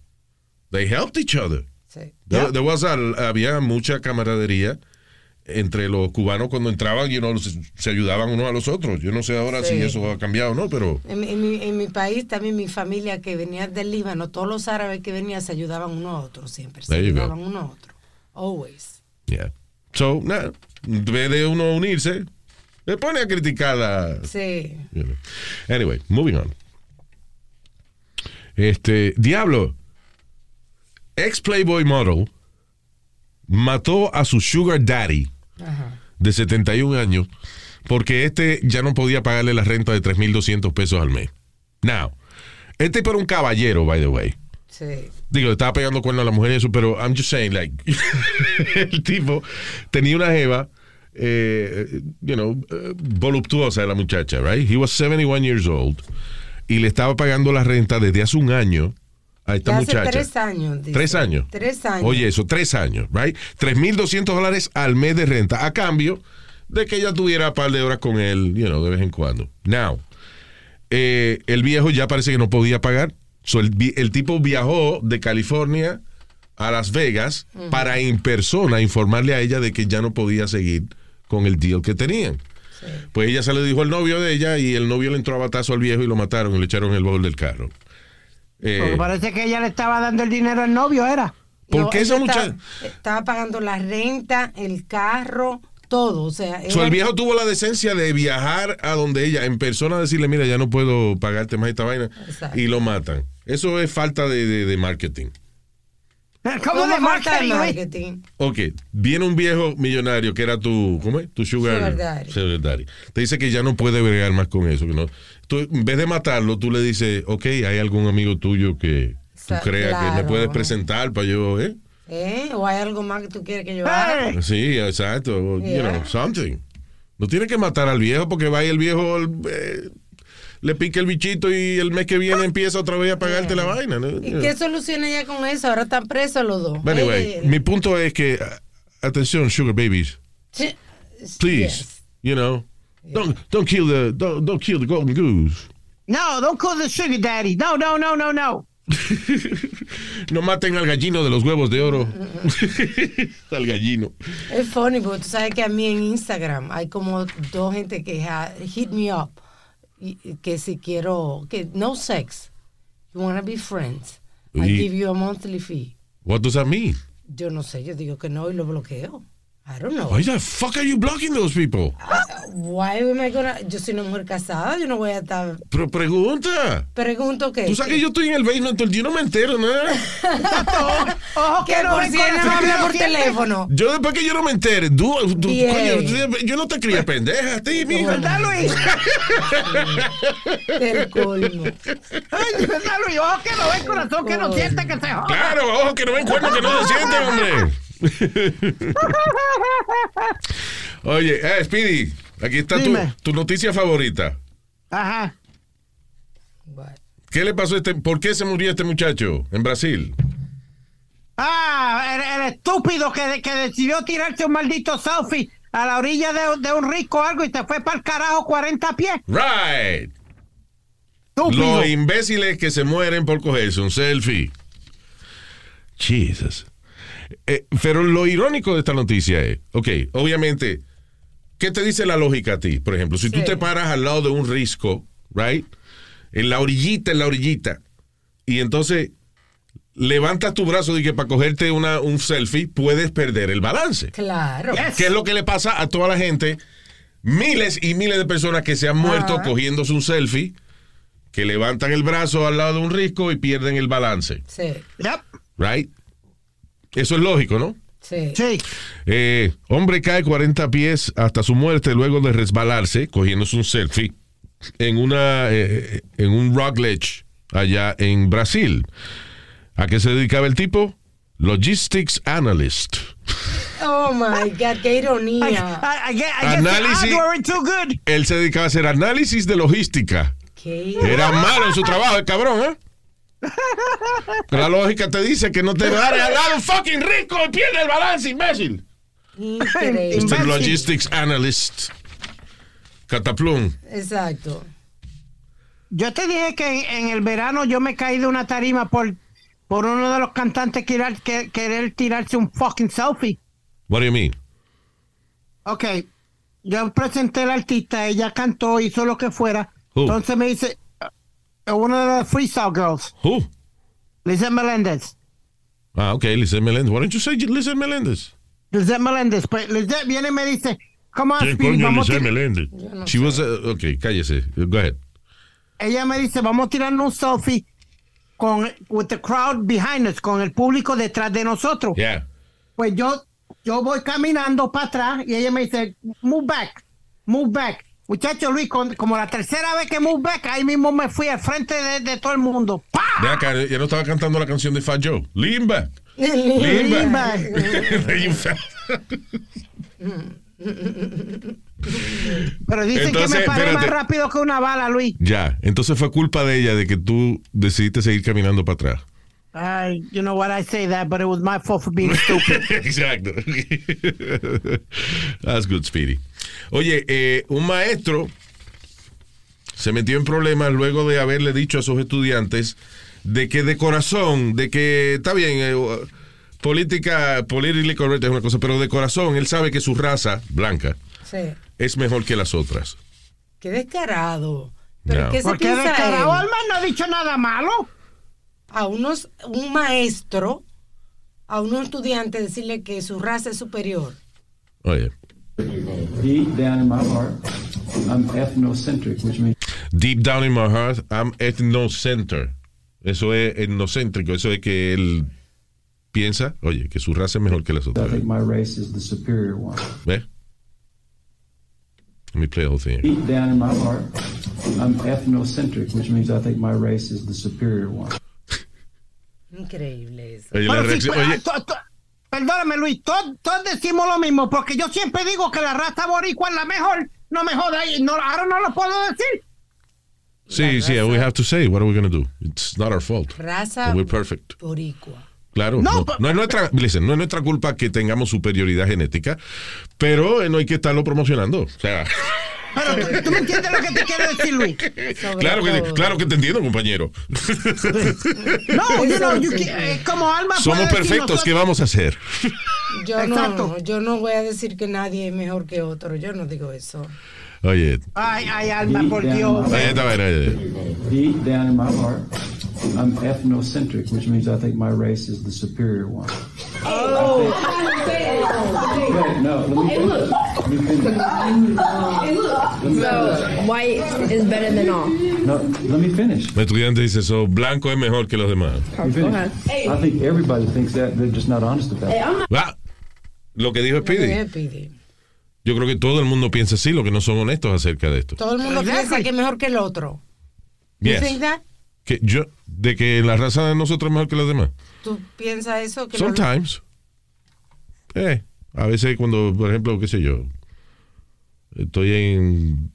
They helped each other. Sí. There- there was a- había mucha camaradería entre los cubanos cuando entraban y uno se, ayudaban unos a los otros. Yo no sé ahora Sí. si eso ha cambiado o no, pero En, mi- en mi, en mi país también mi familia que venía del Líbano, todos los árabes que venían se ayudaban uno a otro siempre. Se you ayudaban uno a otro. Always. yeah. So, nada, en vez de uno unirse, le pone a criticar la, Sí. You know. Anyway, moving on. Este, Diablo, ex Playboy model, mató a su sugar daddy Ajá. de 71 años porque este ya no podía pagarle la renta de 3.200 pesos al mes. Now, este era un caballero, by the way. Sí. Digo, le estaba pegando cuerno a la mujer y eso, pero I'm just saying, like, el tipo tenía una jeva, eh, you know, eh, voluptuosa la muchacha, right? He was 71 years old y le estaba pagando la renta desde hace un año a esta Ya hace muchacha. tres años. dice. Tres años. Tres años. Oye, eso, tres años, right? 3.200 dólares al mes de renta, a cambio de que ella tuviera un par de horas con él, you know, de vez en cuando. Now, eh, el viejo ya parece que no podía pagar. So, el, el tipo viajó de California a Las Vegas para en persona informarle a ella de que ya no podía seguir con el deal que tenían. Pues ella se lo dijo al novio de ella y el novio le entró a batazo al viejo y lo mataron y le echaron el baúl del carro. Eh, Porque parece que ella le estaba dando el dinero al novio, era. ¿Por No, qué esa muchacha? Estaba, pagando la renta, el carro, todo. O sea, So, el viejo tuvo la decencia de viajar a donde ella, en persona, decirle, mira, ya no puedo pagarte más esta vaina. Exacto. Y lo matan. Eso es falta de, de- de marketing. ¿Cómo de falta de marketing? Ok, viene un viejo millonario que era tu, ¿cómo es? Tu sugar, Sugar daddy. sugar daddy. Te dice que ya no puede bregar más con eso. Que no. Tú, en vez de matarlo, tú le dices, ok, hay algún amigo tuyo que tú creas que me claro. puedes presentar para yo, ¿eh? ¿Eh? ¿O hay algo más que tú quieres que yo haga? Hey. Sí, exacto. You know, something. No tiene que matar al viejo porque va y el viejo eh, le pica el bichito y el mes que viene empieza otra vez a pagarte la vaina. ¿no? ¿Y qué soluciona ella con eso? Ahora están presos los dos. But anyway, Eh, mi punto es que, atención, sugar babies, sí, please, yes. you know, don't, don't kill the don't, don't kill the golden goose. No, don't call the sugar daddy. No, no, no, no, no. No maten al gallino de los huevos de oro. al gallino. Es funny, porque tú sabes que a mí en Instagram hay como dos gente que ha, hit me up. Que si quiero, que no sex. You wanna be friends. I give you a monthly fee. What does that mean? Yo no sé, yo digo que no y lo bloqueo. I don't know. Why the fuck are you blocking those people? Why am I gonna- Yo soy una mujer casada, yo no voy a estar. Pero pregunta. Pregunto que. Tú sabes que yo estoy en el basement, día no me entero, ¿no? Ojo que que no por si él no habla que por no siente. teléfono. Yo después que yo no me entere, tú, tú- coño, yo no te crié pendeja a ti, mija. ¿Verdad, Luis? Del colmo. Ay, ¿verdad, Luis? Ojo que no ven corazón, que no siente que se joda. Claro, ojo que no ven cuernos que no se sienten, hombre. Oye, eh, Speedy, aquí está tu, tu noticia favorita. Ajá. ¿Qué le pasó a este? ¿Por qué se murió este muchacho en Brasil? Ah, el, el estúpido que, que decidió tirarse un maldito selfie a la orilla de, de un rico o algo y se fue para el carajo 40 pies. Right. Estúpido. Los imbéciles que se mueren por cogerse un selfie. Jesus. Eh, pero lo irónico de esta noticia es, ok, obviamente, ¿qué te dice la lógica a ti? Por ejemplo, si tú te paras al lado de un risco, right? En la orillita, en la orillita, y entonces levantas tu brazo de que para cogerte una, un selfie puedes perder el balance. Claro. ¿Qué es lo que le pasa a toda la gente? Miles y miles de personas que se han muerto cogiéndose un selfie, que levantan el brazo al lado de un risco y pierden el balance. Sí, Yep. Right? Eso es lógico, ¿no? sí. Sí. Eh, hombre cae 40 pies hasta su muerte luego de resbalarse, cogiéndose un selfie, en, una, eh, en un rock ledge allá en Brasil. ¿A qué se dedicaba el tipo? Logistics Analyst. Oh my God, qué ironía. I, I I Análisis. too good. Él se dedicaba a hacer análisis de logística. Qué Era malo en su trabajo, el cabrón, ¿eh? Pero la lógica te dice que no te va a regalar un fucking rico y pierde el balance, imbécil. increíble. Este Imbécil. logistics analyst. Cataplum. Exacto. Yo te dije que en, el verano yo me caí de una tarima por, por uno de los cantantes querer, que- querer tirarse un fucking selfie. What do you mean? Ok, yo presenté al artista, ella cantó, hizo lo que fuera. Who? Entonces me dice, una de las Freestyle Girls, Who? Lizette Meléndez. Ah, ok, Lizette Meléndez. Why don't you say Lizette Meléndez? Lizette Meléndez. Pues Lizette viene y me dice, come on, ¿Quién Speedy, coño vamos a Lizelle tir-". Meléndez? Yo no She sé. was, uh, ok, cállese. Go ahead. Ella me dice, vamos a tirarnos un selfie con with the crowd behind us, con el público detrás de nosotros. Yeah. Pues yo, yo voy caminando para atrás y ella me dice, move back, move back. Muchacho Luis, con- como la tercera vez que move back, ahí mismo me fui al frente de, de todo el mundo. ¡Pah! Ve acá, ya no estaba cantando la canción de Fat Joe. Limba. Lean Limba. back. Lean. Pero dicen que Entonces, me paré más rápido que una bala, Luis. Ya, entonces fue culpa de ella de que tú decidiste seguir caminando para atrás. Ay, you know what I say that, but it was my fault for being stupid. Exacto. That's good, Speedy. Oye, eh, un maestro se metió en problemas luego de haberle dicho a sus estudiantes de que de corazón, de que está bien, eh, política, politically correct es una cosa, pero de corazón él sabe que su raza, blanca, Sí. es mejor que las otras. Qué descarado. ¿Pero No. qué se ¿Por qué descarado, él? Alma? No ha dicho nada malo. A unos, un maestro, a unos estudiantes decirle que su raza es superior. Oye, Deep down in my heart, I'm ethnocentric, which means deep down in my heart, I'm ethnocenter. Eso es etnocéntrico, eso es que él piensa, oye, que su raza es mejor que las I otras. think my race is the superior one. ¿Ves? Let me play the whole thing. Deep down in my heart, I'm ethnocentric, which means I think my race is the superior one. Increíble eso. Oye, la Pero sí, reacción- oye, to- to- perdóname, Luis, todos, todos decimos lo mismo, porque yo siempre digo que la raza boricua es la mejor. No me jodas, y no, ahora no lo puedo decir. sí, sí, we have to say, what are we going to do? It's not our fault. Raza We're perfect. boricua. Claro, No, no, pero- no es nuestra, listen, no es nuestra culpa que tengamos superioridad genética, pero eh, no hay que estarlo promocionando. O sea, Pero tú me entiendes lo que te quiero decir, Luis. Claro que, claro que te entiendo, compañero. No, you know, you sí. can- eh, como Alma Somos perfectos, ¿qué vamos a hacer? Yo no, yo no voy a decir que nadie es mejor que otro. Yo no digo eso. Oye, Ay, ay, Alma, Deep por down Dios. in my ahí está, heart, oye. deep down in my heart, I'm ethnocentric, which means I think my race is the superior one. Oh. Wait, no, let me finish. Let me finish. So white is better than all. No, let me finish. El estudiante dice eso, blanco es mejor que los demás. Let me. I think everybody thinks that. They're just not honest about it. Ah, lo que dijo Lo que Speedy. Yo creo que todo el mundo piensa así, lo que no son honestos acerca de esto. Todo el mundo piensa que es mejor que el otro. You Yes. think that? Que yo, de que la raza de nosotros es mejor que los demás. ¿Tú piensas eso? Que Sometimes. Eh, a veces cuando, por ejemplo, qué sé yo, estoy en,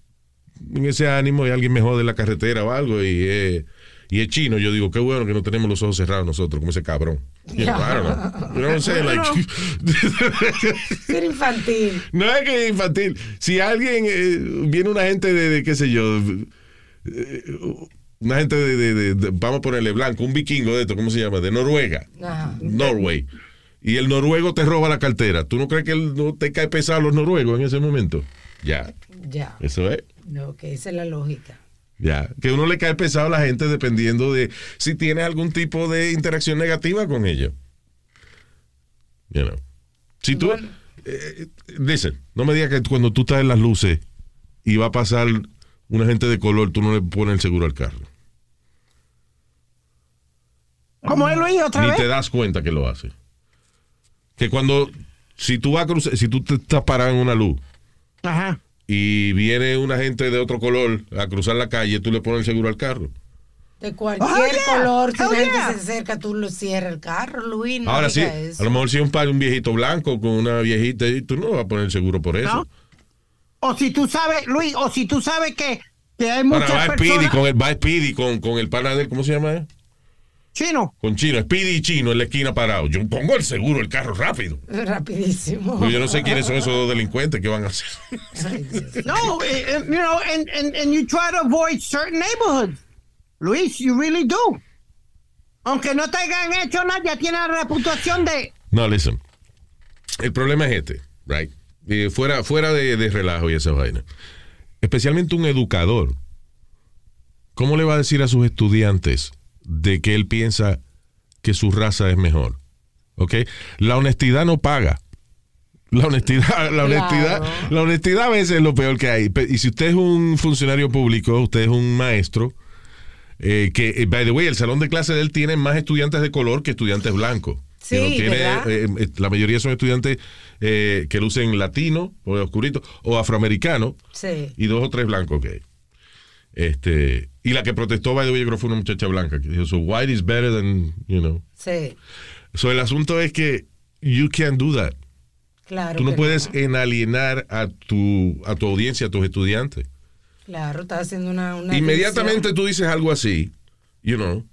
en ese ánimo y alguien me jode la carretera o algo y es, y es chino, yo digo, qué bueno que no tenemos los ojos cerrados nosotros, como ese cabrón. You know, I don't know. You know what I'm saying? Like- Ser infantil. no es que es infantil. Si alguien, eh, viene una gente de, de, qué sé yo, eh, una gente de, de- de- de- vamos a ponerle blanco, un vikingo de esto, ¿cómo se llama? De Noruega. Ajá. Norway. Y el noruego te roba la cartera. ¿Tú no crees que él no te cae pesado a los noruegos en ese momento? Ya, Ya. eso es. No, que esa es la lógica. Ya, que uno le cae pesado a la gente dependiendo de si tiene algún tipo de interacción negativa con ellos. You know. Si tú, Bueno. eh, dice, no me digas que cuando tú estás en las luces y va a pasar una gente de color, tú no le pones el seguro al carro. ¿Cómo es, Luis, otra Ni vez? te das cuenta que lo hace. Que cuando, si tú vas a cruzar, si tú te estás parado en una luz Ajá. Y viene una gente de otro color a cruzar la calle, tú le pones el seguro al carro. De cualquier Oh, yeah. color, si Oh, gente yeah. se acerca, tú lo cierras el carro, Luis. No Ahora sí, eso. a lo mejor si es un, un viejito blanco con una viejita, y tú no vas a poner el seguro por eso. No. O si tú sabes, Luis, o si tú sabes que, que hay Ahora muchas va Speedy personas... con el, va Speedy con, con el pana de él, ¿cómo se llama? eh? Chino. Con Chino, Speedy y Chino en la esquina parado. Yo pongo el seguro, el carro rápido. Rapidísimo. Porque yo no sé quiénes son esos dos delincuentes que van a hacer. No, eh, eh, you know, and, and, and you try to avoid certain neighborhoods. Luis, you really do. Aunque no te hayan hecho nada, ya tienes la reputación de... No, listen. El problema es este, right? Eh, fuera fuera de, de relajo y esa vaina. Especialmente un educador. ¿Cómo le va a decir a sus estudiantes de que él piensa que su raza es mejor? ¿Ok? La honestidad no paga. La honestidad, la honestidad, Claro. la honestidad a veces es lo peor que hay. Y si usted es un funcionario público, usted es un maestro, eh, que, eh, by the way, el salón de clase de él tiene más estudiantes de color que estudiantes blancos. Sí, tiene, ¿verdad? eh, eh, la mayoría son estudiantes eh, que lucen latino o oscurito o afroamericano Sí. y dos o tres blancos que hay. Este, y la que protestó, by the way, yo creo que fue una muchacha blanca que dijo, so white is better than, you know. Sí, So el asunto es que you can't do that. claro. Tú no puedes enalienar a tu, a tu audiencia, a tus estudiantes. Claro, estás haciendo una. una Inmediatamente tú dices algo así, you know,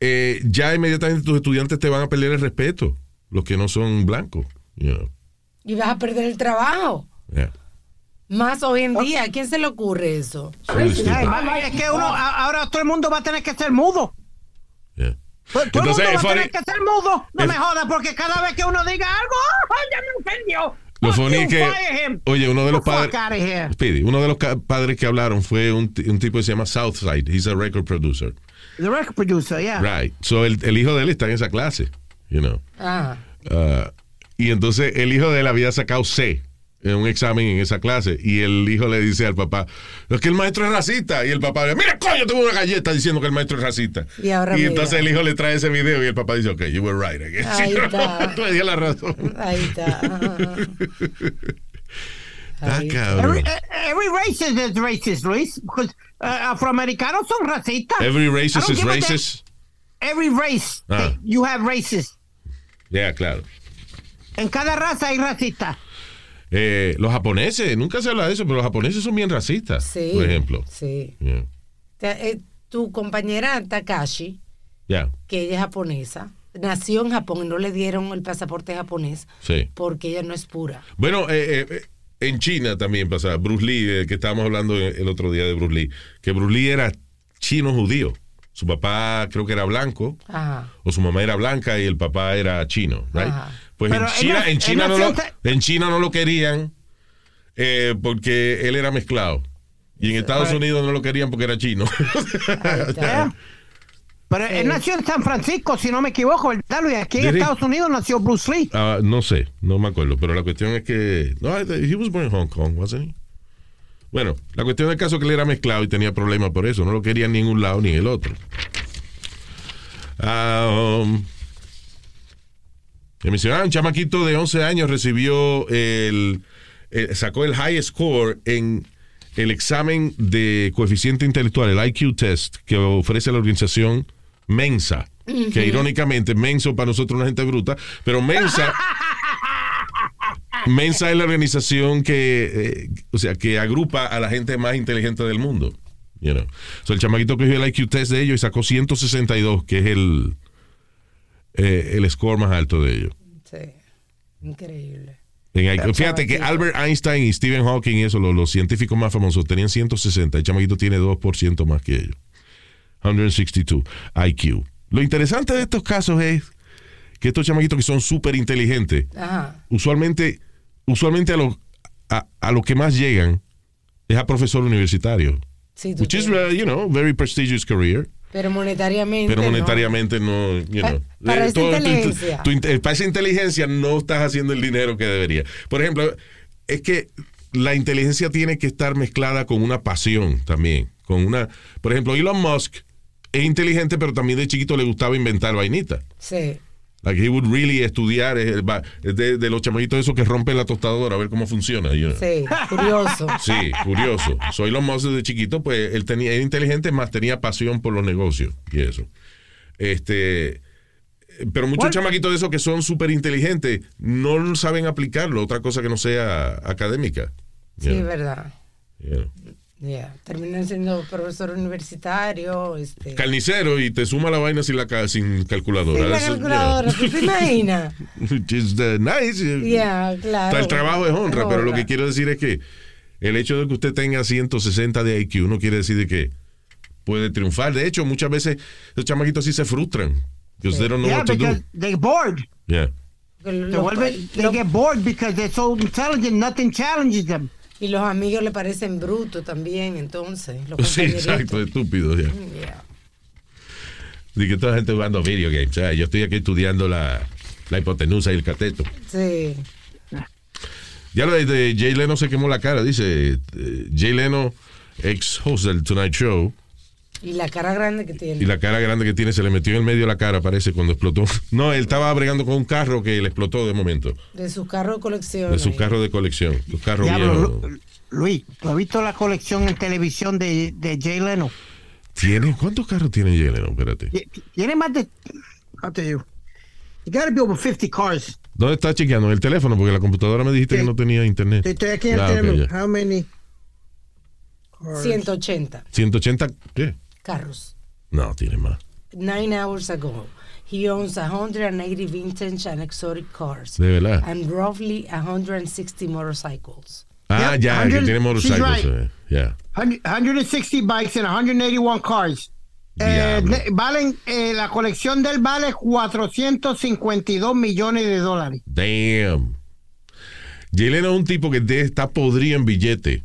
eh, ya inmediatamente tus estudiantes te van a perder el respeto, los que no son blancos, you know. Y vas a perder el trabajo. Yeah. Más hoy en día. ¿A quién se le ocurre eso? Ay, es que uno, a- ahora todo el mundo va a tener que ser mudo. Yeah. Todo Entonces, el mundo va a tener que ser mudo. No es- me jodas, porque cada vez que uno diga algo, ¡ay, ya me ofendió! Lo funny es que, oye, uno de los padres. Speedy, uno de los padres que hablaron fue un, ti- un tipo que se llama Southside. He's a record producer. The record producer, yeah. Right. So el, el hijo de él está en esa clase, you know. Ah, Uh, y entonces el hijo de él había sacado C en un examen en esa clase y el hijo le dice al papá, es que el maestro es racista. Y el papá le mira, coño, tengo una galleta diciendo que el maestro es racista. Y ahora mira. entonces el hijo le trae ese video y el papá dice, ok, you were right. I guess." Ahí está. le dio la razón. ahí está. Ah, Ah, Ahí está. cabrón. Every, every racist is racist, Luis. Because uh, afroamericanos son racistas. Every racist is racist. Every race, Ah. you have racists. Ya, claro. En cada raza hay racistas. Eh, los japoneses, nunca se habla de eso, pero los japoneses son bien racistas, Sí. por ejemplo. Sí. Yeah. Eh, tu compañera Takashi, que ella es japonesa, nació en Japón y no le dieron el pasaporte japonés sí. porque ella no es pura. Bueno, eh, eh, en China también pasa. Bruce Lee, eh, que estábamos hablando el otro día de Bruce Lee, que Bruce Lee era chino judío. Su papá creo que era blanco, Ajá. o su mamá era blanca y el papá era chino, right? Ajá. Pues en China, no- en China no lo, en China no lo querían eh, porque él era mezclado. Y en Estados Right. Unidos no lo querían porque era chino. Yeah. Pero él nació en San Francisco, si no me equivoco, ¿verdad, Luis? Aquí en Did he? Estados Unidos nació Bruce Lee. Ah, no sé, no me acuerdo, pero la cuestión es que no, he was born in Hong Kong, wasn't he? Bueno, la cuestión del caso es que él era mezclado y tenía problemas por eso, no lo quería en ningún lado ni en el otro. Ah, um, me mencionaban, un chamaquito de 11 años recibió el, eh, sacó el high score en el examen de coeficiente intelectual, el IQ test que ofrece la organización Mensa, que irónicamente Menso para nosotros es una gente bruta, pero Mensa Mensa es la organización que, eh, o sea, que agrupa a la gente más inteligente del mundo. You know. So, el chamaquito cogió el IQ test de ellos y sacó 162, que es el, eh, el score más alto de ellos. Sí. Increíble. En. Fíjate que Albert Einstein y Stephen Hawking y eso, los, los científicos más famosos, tenían 160. El chamaquito tiene 2% más que ellos. 162 IQ. Lo interesante de estos casos es que estos chamaquitos que son súper inteligentes, Ajá. usualmente, usualmente a lo, a, a lo que más llegan es a profesor universitario. Sí, Which is, uh, you know, very prestigious career. Pero monetariamente. Pero no. monetariamente no, you know. para Eh, esa todo tu- inteligencia. tu para esa inteligencia no estás haciendo el dinero que debería. Por ejemplo, es que la inteligencia tiene que estar mezclada con una pasión también. Con una, por ejemplo, Elon Musk es inteligente, pero también de chiquito le gustaba inventar vainitas. Sí. Like he would really estudiar va- de, de los chamaquitos esos que rompen la tostadora a ver cómo funciona. you know. Sí. Curioso. Sí, curioso. Soy los Musk desde chiquito, pues él tenía, era inteligente, más tenía pasión por los negocios y eso. Este, pero muchos ¿Cuál? chamaquitos de esos que son súper inteligentes no saben aplicarlo, otra cosa que no sea académica. Sí, know, verdad. you know. Ya. Terminan siendo profesor universitario. Este. Carnicero y te suma la vaina sin, la, ca- sin calculadora. Sí, la Eso, you know. calculadora, ¿tú te imaginas? Which is, uh, nice. Ya, claro. El trabajo es honra, pero lo que quiero decir es que el hecho de que usted tenga 160 de IQ no quiere decir de que puede triunfar. De hecho, muchas veces los chamaquitos sí se frustran. Because they don't know Yeah, what to do. they bored. Yeah. Se vuelven, they get bored because they're so intelligent, nothing challenges them. Y los amigos le parecen brutos también, entonces. Los Sí, exacto, estúpido. ya. Yeah. De que toda la gente jugando video games. O sea, yo estoy aquí estudiando la, la hipotenusa y el cateto. Sí. Ya lo de, de Jay Leno se quemó la cara. Dice eh, Jay Leno, ex host del Tonight Show, Y la cara grande que tiene. Y la cara grande que tiene se le metió en el medio de la cara, parece, cuando explotó. No, él estaba bregando con un carro que le explotó de momento. De su carro de colección. De su ahí. carro de colección. Diablo, viejos. Lu- Luis, ¿tú has visto la colección en televisión de, de Jay Leno? ¿Tiene? ¿Cuántos carros tiene Jay Leno? Espérate. Ti- Tiene más de. I'll tell you. You gotta be over 50 cars. ¿Dónde está chequeando? En el teléfono, porque la computadora me dijiste que no tenía internet. Estoy aquí en el Ah, teléfono. How many? cars? 180 180, ¿qué? Carros. No, tiene más. Nine hours ago. He owns 180 vintage and exotic cars. De verdad. And roughly 160 motorcycles. Ah, Yep, ya, que 100 tiene motorcycles. right. 100 160 bikes and 181 cars. Eh, valen, eh, la colección del vale 452 millones de dólares. Damn. Leno es un tipo que de- está podrido en billete.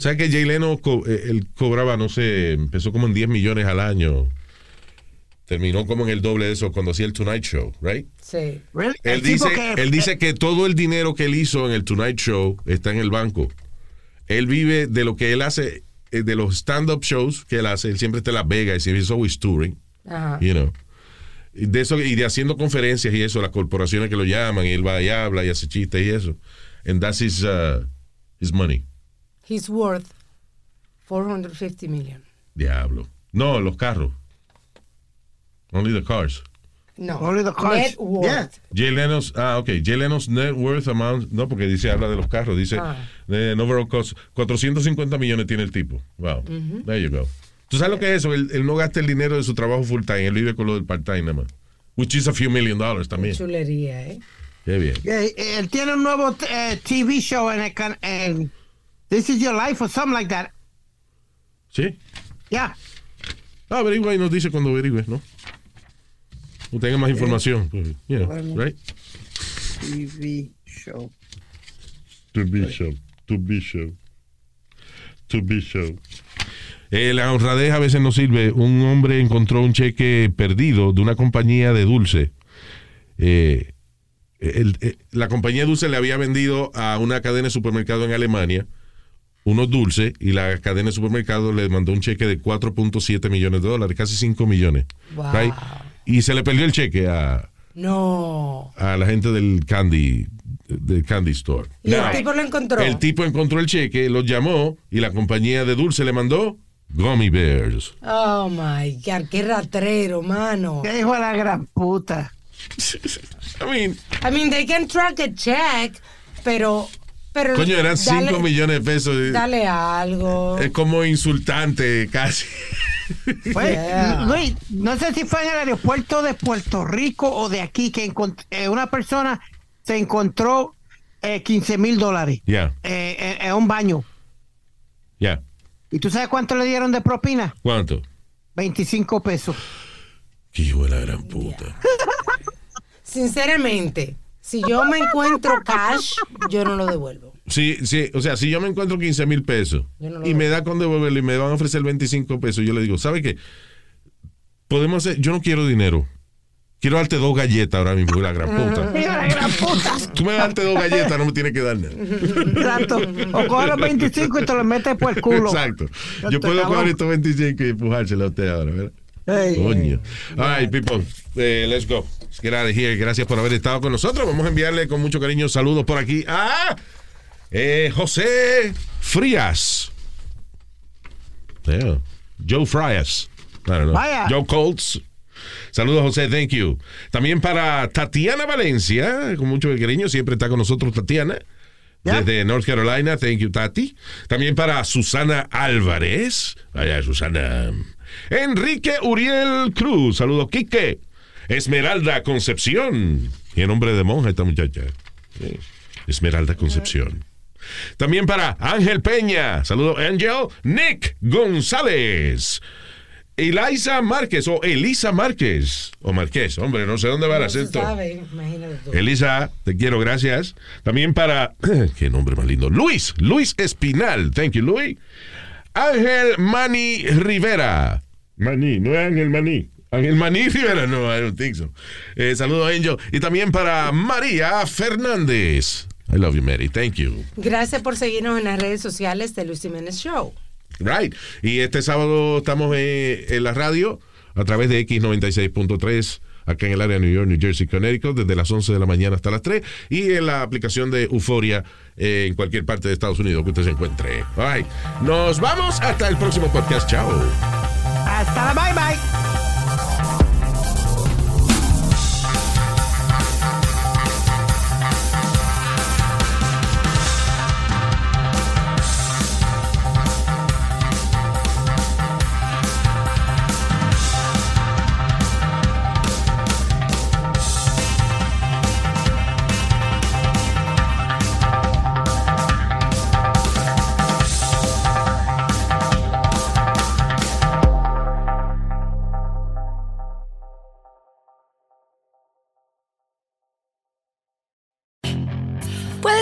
O sea que Jay Leno co- eh, él cobraba, no sé, empezó como en 10 millones al año. Terminó como en el doble de eso cuando hacía el Tonight Show, right? Sí. Really? Él El dice, que- él dice que todo el dinero que él hizo en el Tonight Show está en el banco. Él vive de lo que él hace, eh, de los stand-up shows que él hace. Él siempre está en Las Vegas y siempre es always touring, Ajá. you know. Y de eso, y de haciendo conferencias y eso, las corporaciones que lo llaman, y él va y habla y hace chistes y eso. And that's his, uh, his money. He's worth 450 million. Diablo. No, los carros. Only the cars. No. Only the cars. Net worth. Yeah. Jay Leno's, ah, ok. Jay Leno's net worth amount, no, porque dice, habla de los carros, dice, Ah. eh, no overall cost, 450 millones tiene el tipo. Wow. There you go. ¿Tú sabes lo que es eso? Él, él no gasta el dinero de su trabajo full time, él vive con lo del part time nada más. Which is a few million dollars también. Chulería, ¿eh? Qué bien. Yeah, él tiene un nuevo eh, TV show en el can- en This is Your Life or something like that. ¿Sí? Yeah. Ah, averigua y nos dice cuando averigüe, ¿no? O tenga más información. pues, know, Bueno. right? TV show. To be show. To be show. To be show. Eh, la honradez a veces no sirve. Un hombre encontró un cheque perdido de una compañía de dulce. Eh, el- eh, la compañía de dulce le había vendido a una cadena de supermercado en Alemania unos dulces y la cadena de supermercado le mandó un cheque de 4.7 millones de dólares, casi 5 millones. Wow. right? Y se le perdió el cheque a, No. a la gente del candy, del candy store. Y Now, el tipo lo encontró. el tipo encontró el cheque, lo llamó y la compañía de dulce le mandó gummy bears. Oh my God, qué ratrero, mano. ¿Qué hijo de la gran puta? I mean, I mean, they can track a check, pero. Pero coño, eran dale- 5 millones de pesos. Dale algo. Es como insultante casi. Pues, Yeah. Luis, no sé si fue en el aeropuerto de Puerto Rico o de aquí que eh, una persona se encontró eh, 15 mil dólares Ya, eh, en, en un baño. ya. ¿Y tú sabes cuánto le dieron de propina? ¿Cuánto? 25 pesos. Qué hijo de la gran puta. Sinceramente, si yo me encuentro cash, yo no lo devuelvo. Sí, sí, o sea, si yo me encuentro 15 mil pesos no y me da con devolverlo y me van a ofrecer 25 pesos, yo le digo, ¿sabe qué? Podemos hacer, yo no quiero dinero. Quiero darte dos galletas ahora mismo, la gran puta. Hijo de la gran puta. Tú me das darte dos galletas, no me tienes que dar nada. Exacto. O coge los 25 y te los metes por el culo. Exacto. Yo puedo coger estos 25 y empujárselo a usted ahora, ¿verdad? Hey. Coño. All right, people. Eh, let's go. Let's get out of here. Gracias por haber estado con nosotros. Vamos a enviarle con mucho cariño saludos por aquí a eh, José Frías. Yeah. Joe Frías. Vaya. Joe Colts. Saludos, José, thank you. También para Tatiana Valencia, con mucho cariño, siempre está con nosotros Tatiana. Desde North Carolina, thank you, Tati. También para Susana Álvarez. Vaya, Susana. Enrique Uriel Cruz. Saludos, Quique. Esmeralda Concepción. Y el nombre de monja esta muchacha. Sí. Esmeralda Concepción. También para Ángel Peña. Saludos, Angel. Nick González. Eliza Márquez o Elisa Márquez. O Márquez, hombre, no sé dónde va el acento. Elisa, te quiero, gracias. También para, qué nombre más lindo, Luis, Luis Espinal, thank you, Luis. Ángel Mani Rivera. Maní, no es Ángel Maní. Ángel Maní Rivera, no, I don't think so. Eh, saludos, Angel. Y también para María Fernández. I love you, Mary, thank you. Gracias por seguirnos en las redes sociales de Luis Jiménez Show. Right. Y este sábado estamos en, en la radio a través de X96.3 acá en el área de New York, New Jersey, Connecticut, desde las 11 de la mañana hasta las 3 y en la aplicación de Euforia eh, en cualquier parte de Estados Unidos que usted se encuentre. Right. Nos vamos hasta el próximo podcast. Chao. Hasta la bye bye.